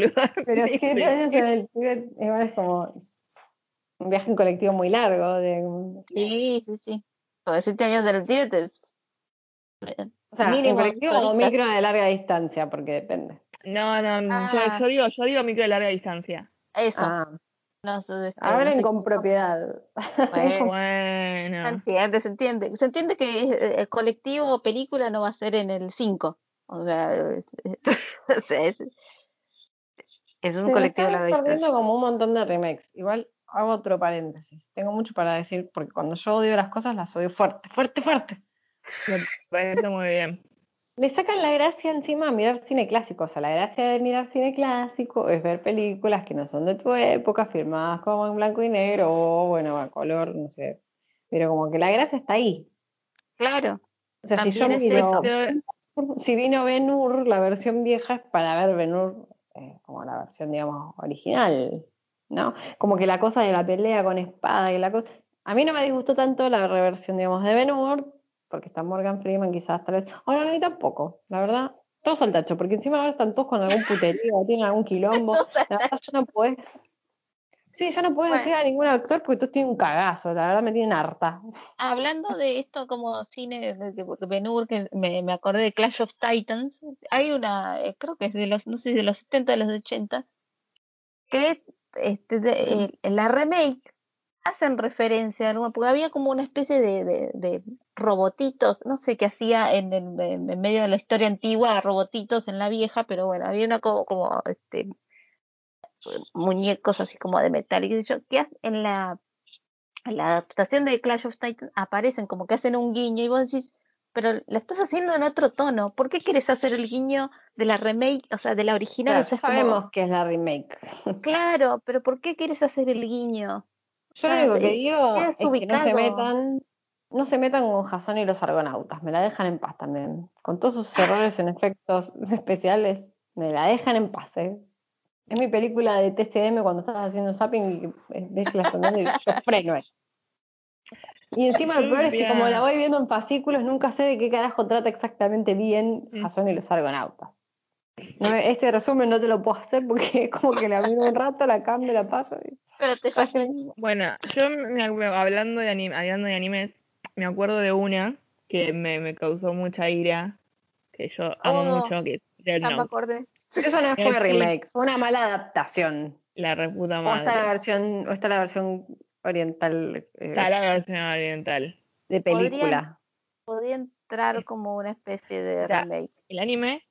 Pero siete años en el Tíbet igual es como un viaje en colectivo muy largo. De, Sí, sí, sí. Porque siete años en el Tíbet es- o sea, Mínimo en colectivo o micro de larga distancia, porque depende. No, no, no, Ah. yo, yo digo, yo digo micro de larga distancia. eso. Ah, no este, no hablen sé con cómo- propiedad. Bueno, se entiende, se entiende. Se entiende que eh, el colectivo o película no va a ser en el 5. O sea, es, es, es un Se colectivo están perdiendo como un montón de remakes. Igual hago otro paréntesis. Tengo mucho para decir, porque cuando yo odio las cosas las odio fuerte, fuerte, fuerte. Me parece muy bien. Le sacan la gracia encima a mirar cine clásico. O sea, la gracia de mirar cine clásico es ver películas que no son de tu época, filmadas como en blanco y negro o, bueno, a color, no sé. Pero como que la gracia está ahí. Claro. O sea, si yo miro, si vino Ben Hur, la versión vieja es para ver Ben Hur eh, como la versión, digamos, original, ¿no? Como que la cosa de la pelea con espada y la cosa... A mí no me disgustó tanto la reversión, digamos, de Ben Hur, porque está Morgan Freeman quizás tal vez... Ahora no, ni tampoco, la verdad. Todos al tacho, porque encima ahora están todos con algún puterío, tienen algún quilombo. La verdad, yo no puedes... Sí, yo no puedo Bueno. decir a ningún actor porque todos tienen un cagazo, la verdad me tienen harta. Hablando de esto como cine Ben-Hur, que me, me acordé de Clash of Titans, hay una, eh, creo que es de los, no sé, de los 70 de los 80, que este, de, eh, en la remake hacen referencia, a alguna- porque había como una especie de, de, de robotitos, no sé qué hacía en, el- en, medio de la historia antigua, robotitos en la vieja, pero bueno, había una como, como este, muñecos así como de metal y qué sé yo, que en la en la adaptación de Clash of Titans aparecen como que hacen un guiño y vos decís, pero la estás haciendo en otro tono, ¿por qué quieres hacer el guiño de la remake, o sea, de la original? Claro, ya como, sabemos que es la remake. claro, pero ¿por qué quieres hacer el guiño? Yo lo Ah, único que eh, digo es que no se metan, no se metan con Jason y los argonautas, me la dejan en paz también. Con todos sus errores en efectos especiales, me la dejan en paz, ¿eh? Es mi película de TCM cuando estás haciendo zapping y eh, ves la sonando y yo freno. Y encima lo peor es que como la voy viendo en fascículos, nunca sé de qué carajo trata exactamente bien Mm. Jason y los argonautas. No, este resumen no te lo puedo hacer porque es como que la miro un rato, la cambio, la paso. y- Pero te. Bueno, yo me hablando de, anim- hablando de animes, me acuerdo de una que me, me causó mucha ira, que yo amo Oh, mucho, que es Dead Ya me Note, acordé. Eso no fue remake, fue una mala adaptación. la reputa O está la madre. versión, o está la versión oriental eh, Está la versión oriental. de película. Podría entrar como una especie de remake. El anime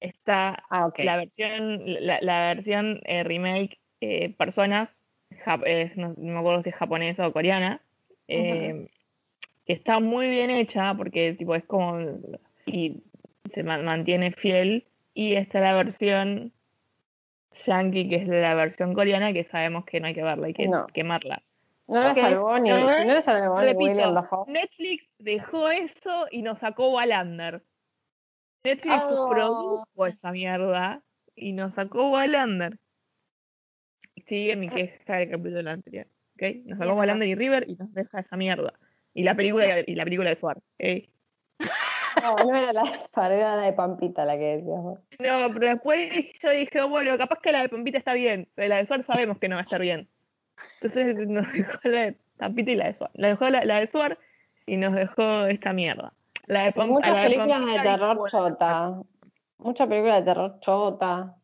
está Ah, ok. la versión, la, la versión eh, remake eh, personas, jap- eh, no, no me acuerdo si es japonesa o coreana, eh, que está muy bien hecha porque tipo es como y se ma- mantiene fiel y está la versión yankee que es la versión coreana que sabemos que no hay que verla, hay que No. quemarla. No la salvó ni, No, la salvó ni William Dafoe. Netflix dejó eso y nos sacó Wallander. Netflix Oh. produjo esa mierda y nos sacó Wallander. Sigue mi queja del capítulo anterior. ¿ok? Nos sacó Wallander y River y nos deja esa mierda. Y la película, y la película de Suar. ¿ok? No, no era la de Suar, era la de Pampita la que decías vos. No, pero después yo dije, bueno, capaz que la de Pampita está bien, pero la de Suar sabemos que no va a estar bien. Entonces nos dejó la de Pampita y la de Suar. La dejó la, la de Suar y nos dejó esta mierda. La de Muchas la de películas de Pampita terror chota. Muchas películas de terror chota.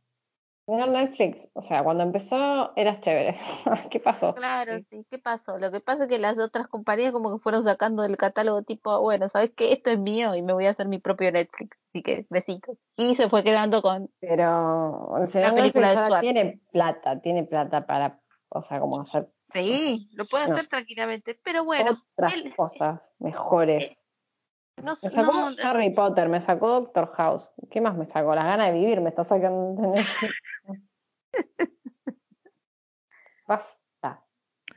Mira Netflix, o sea, cuando empezó eras chévere. ¿Qué pasó? Claro, sí. ¿Qué pasó? Lo que pasa es que las otras compañías como que fueron sacando del catálogo tipo, bueno, ¿sabes qué? Esto es mío y me voy a hacer mi propio Netflix. Así que besitos. Y se fue quedando con... Pero el señor La película de tiene plata, tiene plata para, o sea, como hacer Sí, lo puede No. hacer tranquilamente. Pero bueno, otras él- cosas mejores. No, Me sacó no, Harry Potter, me sacó Doctor House. ¿Qué más me sacó? Las ganas de vivir me está sacando. Basta.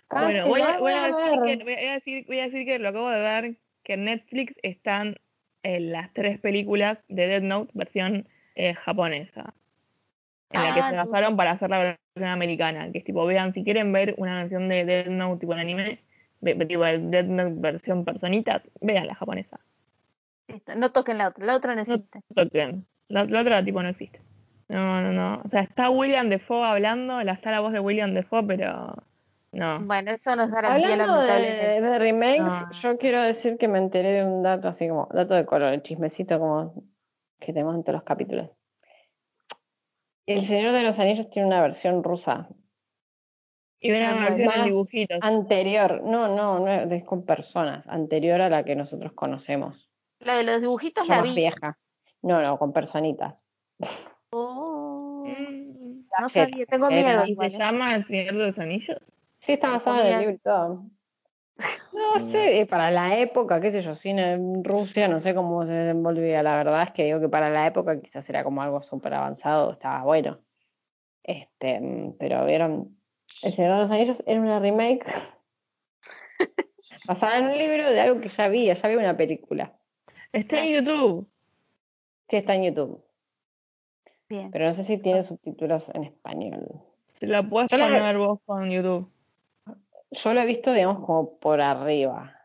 Bueno, voy a, Cancela, voy a decir que, voy a decir, voy a decir que lo acabo de ver, que en Netflix están eh, las tres películas de Dead Note versión eh, japonesa. En la que Ah, se tú- basaron para hacer la versión americana. Que es tipo, vean, si quieren ver una versión de Dead Note tipo en anime, tipo de Dead Note versión personita, vean la japonesa. No toquen la otra, la otra no existe. Toquen. La, la otra tipo no existe. No, no, no. O sea, está William Defoe hablando, la, está la voz de William Defoe, pero no. Bueno, eso nos garantía Hablando de, de remakes, No. yo quiero decir que me enteré de un dato así como, dato de color, el chismecito como que tenemos en todos los capítulos. El Señor de los Anillos tiene una versión rusa Y una versión en dibujitos. anterior, no, no, no es con personas, anterior a la que nosotros conocemos. La de los dibujitos la más vi. vieja. No, no, con personitas. Oh, Mm. no Galleta, sabía, tengo miedo. ¿Y se ¿eh? llama El Señor de los Anillos? Sí, está basado en el libro y todo. No sé, eh, para la época, qué sé yo, cine en Rusia, no sé cómo se desenvolvía. La verdad es que digo que para la época quizás era como algo súper avanzado, estaba bueno. Este, mm, pero vieron, El Señor de los Anillos era una remake basada en un libro de algo que ya había, ya había una película. Está en YouTube. Sí, está en YouTube, Bien. pero no sé si tiene subtítulos en español. Se la puedes Yo poner vos con YouTube. Yo lo he visto, digamos, como por arriba.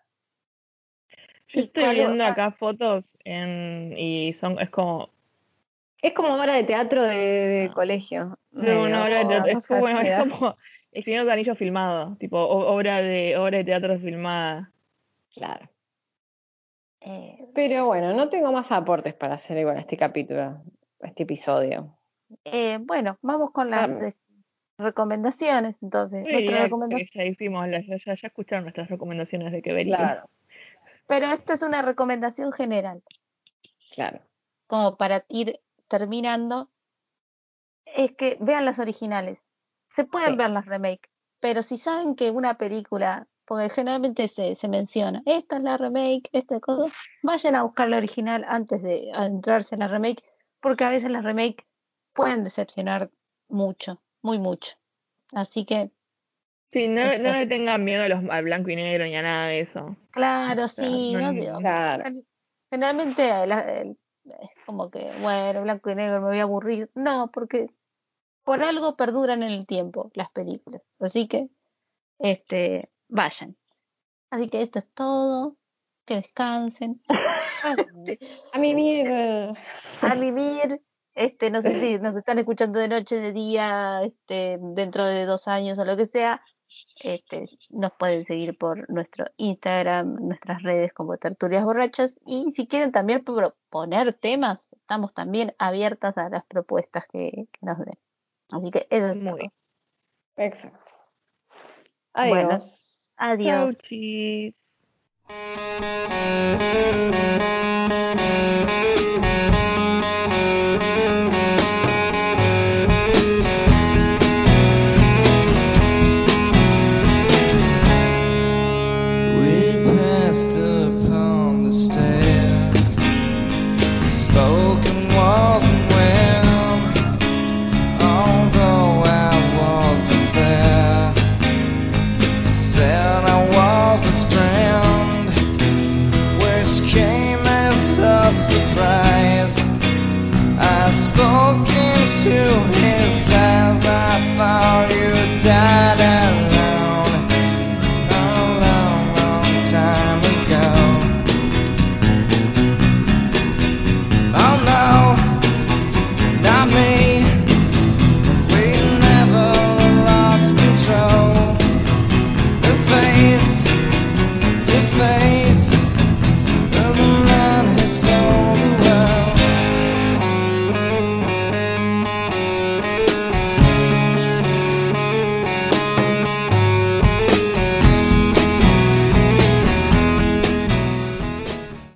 Yo ¿Y estoy viendo otra? acá fotos en, y son es como Es como obra de teatro de, de colegio. No, ahora como es, cosa bueno, es como El Señor de los Anillos filmado, tipo obra de obra de teatro filmada. Claro. Eh, Pero bueno, no tengo más aportes para hacer igual este capítulo, este episodio. eh, bueno, vamos con las Ah. recomendaciones. Entonces, ya hicimos, las- ya, ya- ya escucharon nuestras recomendaciones de que. Claro, Pero esta es una recomendación general. claro. como para ir terminando, es que vean las originales. Se pueden Sí. ver las remake, pero si saben que una película, porque generalmente se, se menciona, esta es la remake, esta cosa, vayan a buscar la original antes de adentrarse en la remake, porque a veces las remake pueden decepcionar mucho, muy mucho. Así que, Sí, no, Este. no le tengan miedo a los, al blanco y negro ni a nada de eso. claro, sí, no, no Claro. Gen- Generalmente la- es como que, bueno, blanco y negro me voy a aburrir. No, porque por algo perduran en el tiempo las películas. Así que, este, vayan. Así que esto es todo. Que descansen. A mierda. A vivir. Este, no sé si nos están escuchando de noche, de día, este, dentro de dos años o lo que sea. Este, nos pueden seguir por nuestro Instagram, nuestras redes como Tertulias Borrachas. Y si quieren también proponer temas, estamos también abiertas a las propuestas que, que nos den. Así que eso es Muy todo. bien. Exacto. Bueno. Adiós.